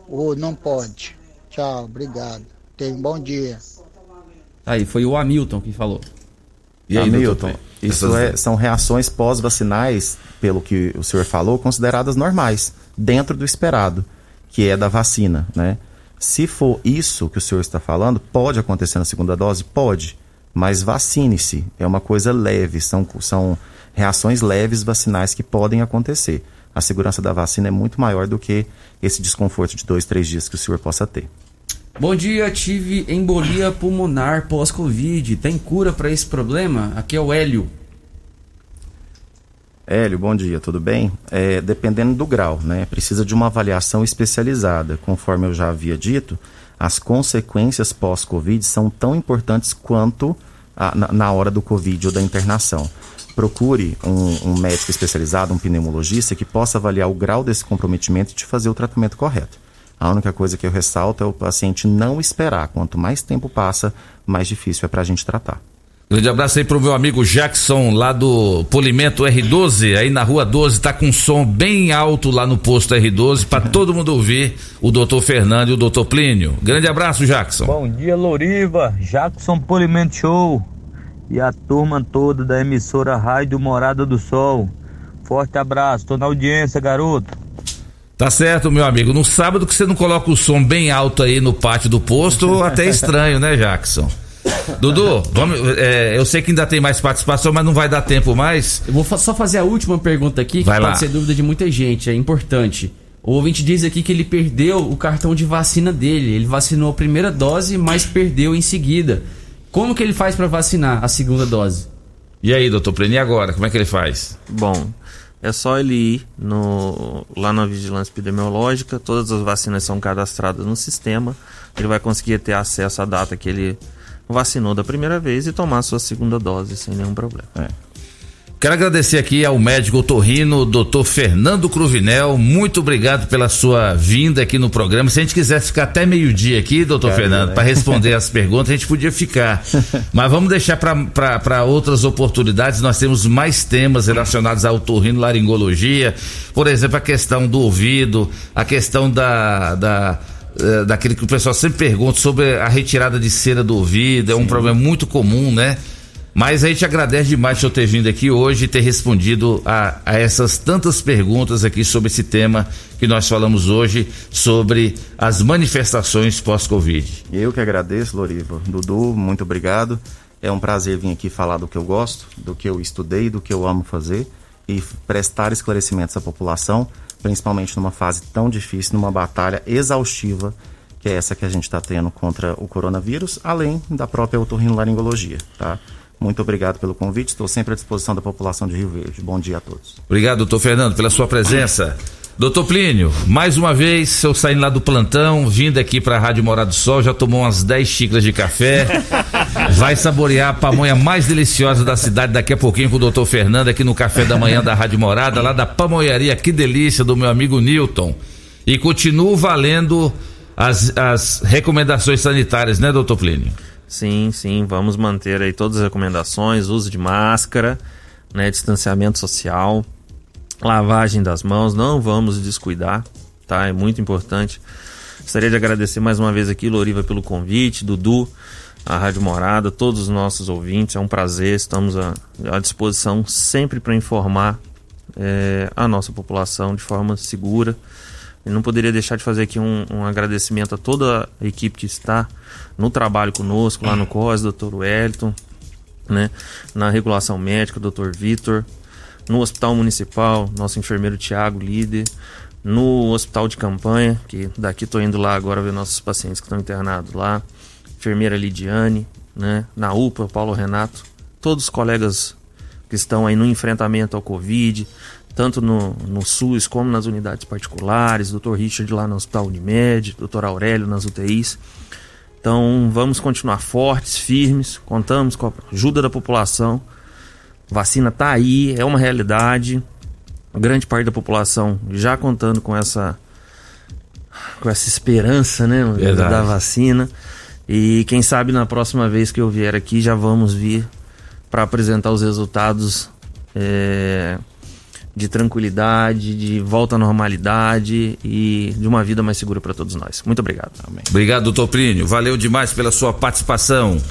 ou não pode? Tchau, obrigado. Tenha um bom dia. Aí, foi o Hamilton que falou. E aí, Hamilton, isso é, são reações pós-vacinais, pelo que o senhor falou, consideradas normais, dentro do esperado, que é da vacina, né? Se for isso que o senhor está falando, pode acontecer na segunda dose? Pode. Mas vacine-se. É uma coisa leve. São, são reações leves vacinais que podem acontecer. A segurança da vacina é muito maior do que esse desconforto de dois, três dias que o senhor possa ter. Bom dia, tive embolia pulmonar pós-Covid. Tem cura para esse problema? Aqui é o Hélio. Hélio, bom dia, tudo bem? É, dependendo do grau, né? Precisa de uma avaliação especializada. Conforme eu já havia dito, as consequências pós-Covid são tão importantes quanto a, na, na, hora do Covid ou da internação. Procure um, um, médico especializado, um pneumologista, que possa avaliar o grau desse comprometimento e te fazer o tratamento correto. A única coisa que eu ressalto é o paciente não esperar. Quanto mais tempo passa, mais difícil é para a gente tratar. Grande abraço aí pro meu amigo Jackson, lá do Polimento R12, aí na rua 12, tá com som bem alto lá no posto R12, para (laughs) todo mundo ouvir o doutor Fernando e o doutor Plínio. Grande abraço, Jackson. Bom dia, Loriva, Jackson Polimento Show e a turma toda da emissora Rádio Morada do Sol. Forte abraço, tô na audiência, garoto. Tá certo, meu amigo. No sábado que você não coloca o som bem alto aí no pátio do posto, até (laughs) estranho, né, Jackson? Dudu, vamos, é, eu sei que ainda tem mais participação, mas não vai dar tempo mais. Eu vou só fazer a última pergunta aqui, que vai pode lá. ser dúvida de muita gente, é importante. O ouvinte diz aqui que ele perdeu o cartão de vacina dele. Ele vacinou a primeira dose, mas perdeu em seguida. Como que ele faz para vacinar a segunda dose? E aí, doutor Pleni, agora? Como é que ele faz? Bom, é só ele ir no, lá na vigilância epidemiológica, todas as vacinas são cadastradas no sistema, ele vai conseguir ter acesso à data que ele vacinou da primeira vez e tomar sua segunda dose sem nenhum problema. É. Quero agradecer aqui ao médico otorrino, doutor Fernando Cruvinel. Muito obrigado pela sua vinda aqui no programa. Se a gente quisesse ficar até meio-dia aqui, doutor Fernando, né? para responder as perguntas, a gente podia ficar. (laughs) Mas vamos deixar para outras oportunidades. Nós temos mais temas relacionados ao otorrino laringologia. Por exemplo, a questão do ouvido, a questão da. da eh, daquele que o pessoal sempre pergunta sobre a retirada de cera do ouvido, é um problema muito comum, né? Mas a gente agradece demais o senhor ter vindo aqui hoje e ter respondido a, a essas tantas perguntas aqui sobre esse tema que nós falamos hoje, sobre as manifestações pós-Covid. Eu que agradeço, Loriva. Dudu, muito obrigado. É um prazer vir aqui falar do que eu gosto, do que eu estudei, do que eu amo fazer e prestar esclarecimentos à população, principalmente numa fase tão difícil, numa batalha exaustiva que é essa que a gente está tendo contra o coronavírus, além da própria otorrinolaringologia, tá? Muito obrigado pelo convite, estou sempre à disposição da população de Rio Verde. Bom dia a todos. Obrigado, doutor Fernando, pela sua presença. Doutor Plínio, mais uma vez, eu saindo lá do plantão, vindo aqui para a Rádio Morado do Sol, já tomou umas 10 xícaras de café. (laughs) Vai saborear a pamonha mais deliciosa da cidade daqui a pouquinho com o doutor Fernando aqui no café da manhã da Rádio Morada, lá da pamonharia, que delícia, do meu amigo Newton. E continuo valendo as, as recomendações sanitárias, né, doutor Plínio? Sim, sim, vamos manter aí todas as recomendações, uso de máscara, né, distanciamento social, lavagem das mãos, não vamos descuidar, tá? É muito importante. Gostaria de agradecer mais uma vez aqui, Loriva, pelo convite, Dudu, a Rádio Morada, todos os nossos ouvintes, é um prazer, estamos à, à disposição sempre para informar eh, a nossa população de forma segura. E não poderia deixar de fazer aqui um, um agradecimento a toda a equipe que está no trabalho conosco, lá no COS, doutor Wellington, né? na regulação médica, doutor Vitor, no Hospital Municipal, nosso enfermeiro Tiago, líder, no Hospital de Campanha, que daqui estou indo lá agora ver nossos pacientes que estão internados lá, enfermeira Lidiane, né? na UPA, Paulo Renato, todos os colegas que estão aí no enfrentamento ao Covid, tanto no, no SUS como nas unidades particulares, Dr. Richard lá no Hospital Unimed, Dr. Aurélio nas UTIs. Então vamos continuar fortes, firmes, contamos com a ajuda da população. Vacina está aí, é uma realidade. Grande parte da população já contando com essa com essa esperança, né, Verdade. da vacina. E quem sabe na próxima vez que eu vier aqui já vamos vir para apresentar os resultados é, de tranquilidade, de volta à normalidade e de uma vida mais segura para todos nós. Muito obrigado. Amém. Obrigado, doutor Plínio. Valeu demais pela sua participação.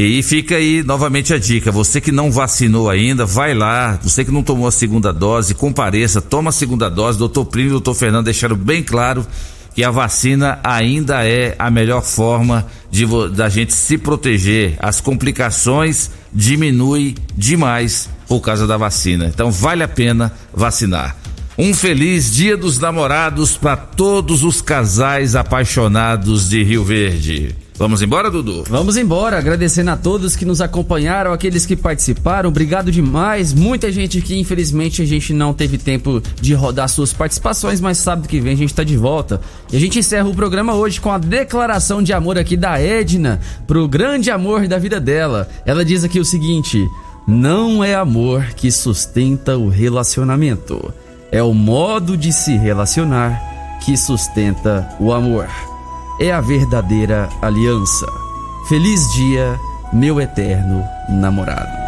E fica aí novamente a dica: você que não vacinou ainda, vai lá. Você que não tomou a segunda dose, compareça, toma a segunda dose. Doutor Plínio e doutor Fernando deixaram bem claro que a vacina ainda é a melhor forma de da gente se proteger. As complicações diminuem demais por causa da vacina. Então vale a pena vacinar. Um feliz Dia dos Namorados para todos os casais apaixonados de Rio Verde. Vamos embora, Dudu? Vamos embora, agradecendo a todos que nos acompanharam, aqueles que participaram, obrigado demais. Muita gente que infelizmente a gente não teve tempo de rodar suas participações, mas sábado que vem a gente tá de volta. E a gente encerra o programa hoje com a declaração de amor aqui da Edna pro grande amor da vida dela. Ela diz aqui o seguinte: não é amor que sustenta o relacionamento, é o modo de se relacionar que sustenta o amor é a verdadeira aliança. Feliz dia, meu eterno namorado.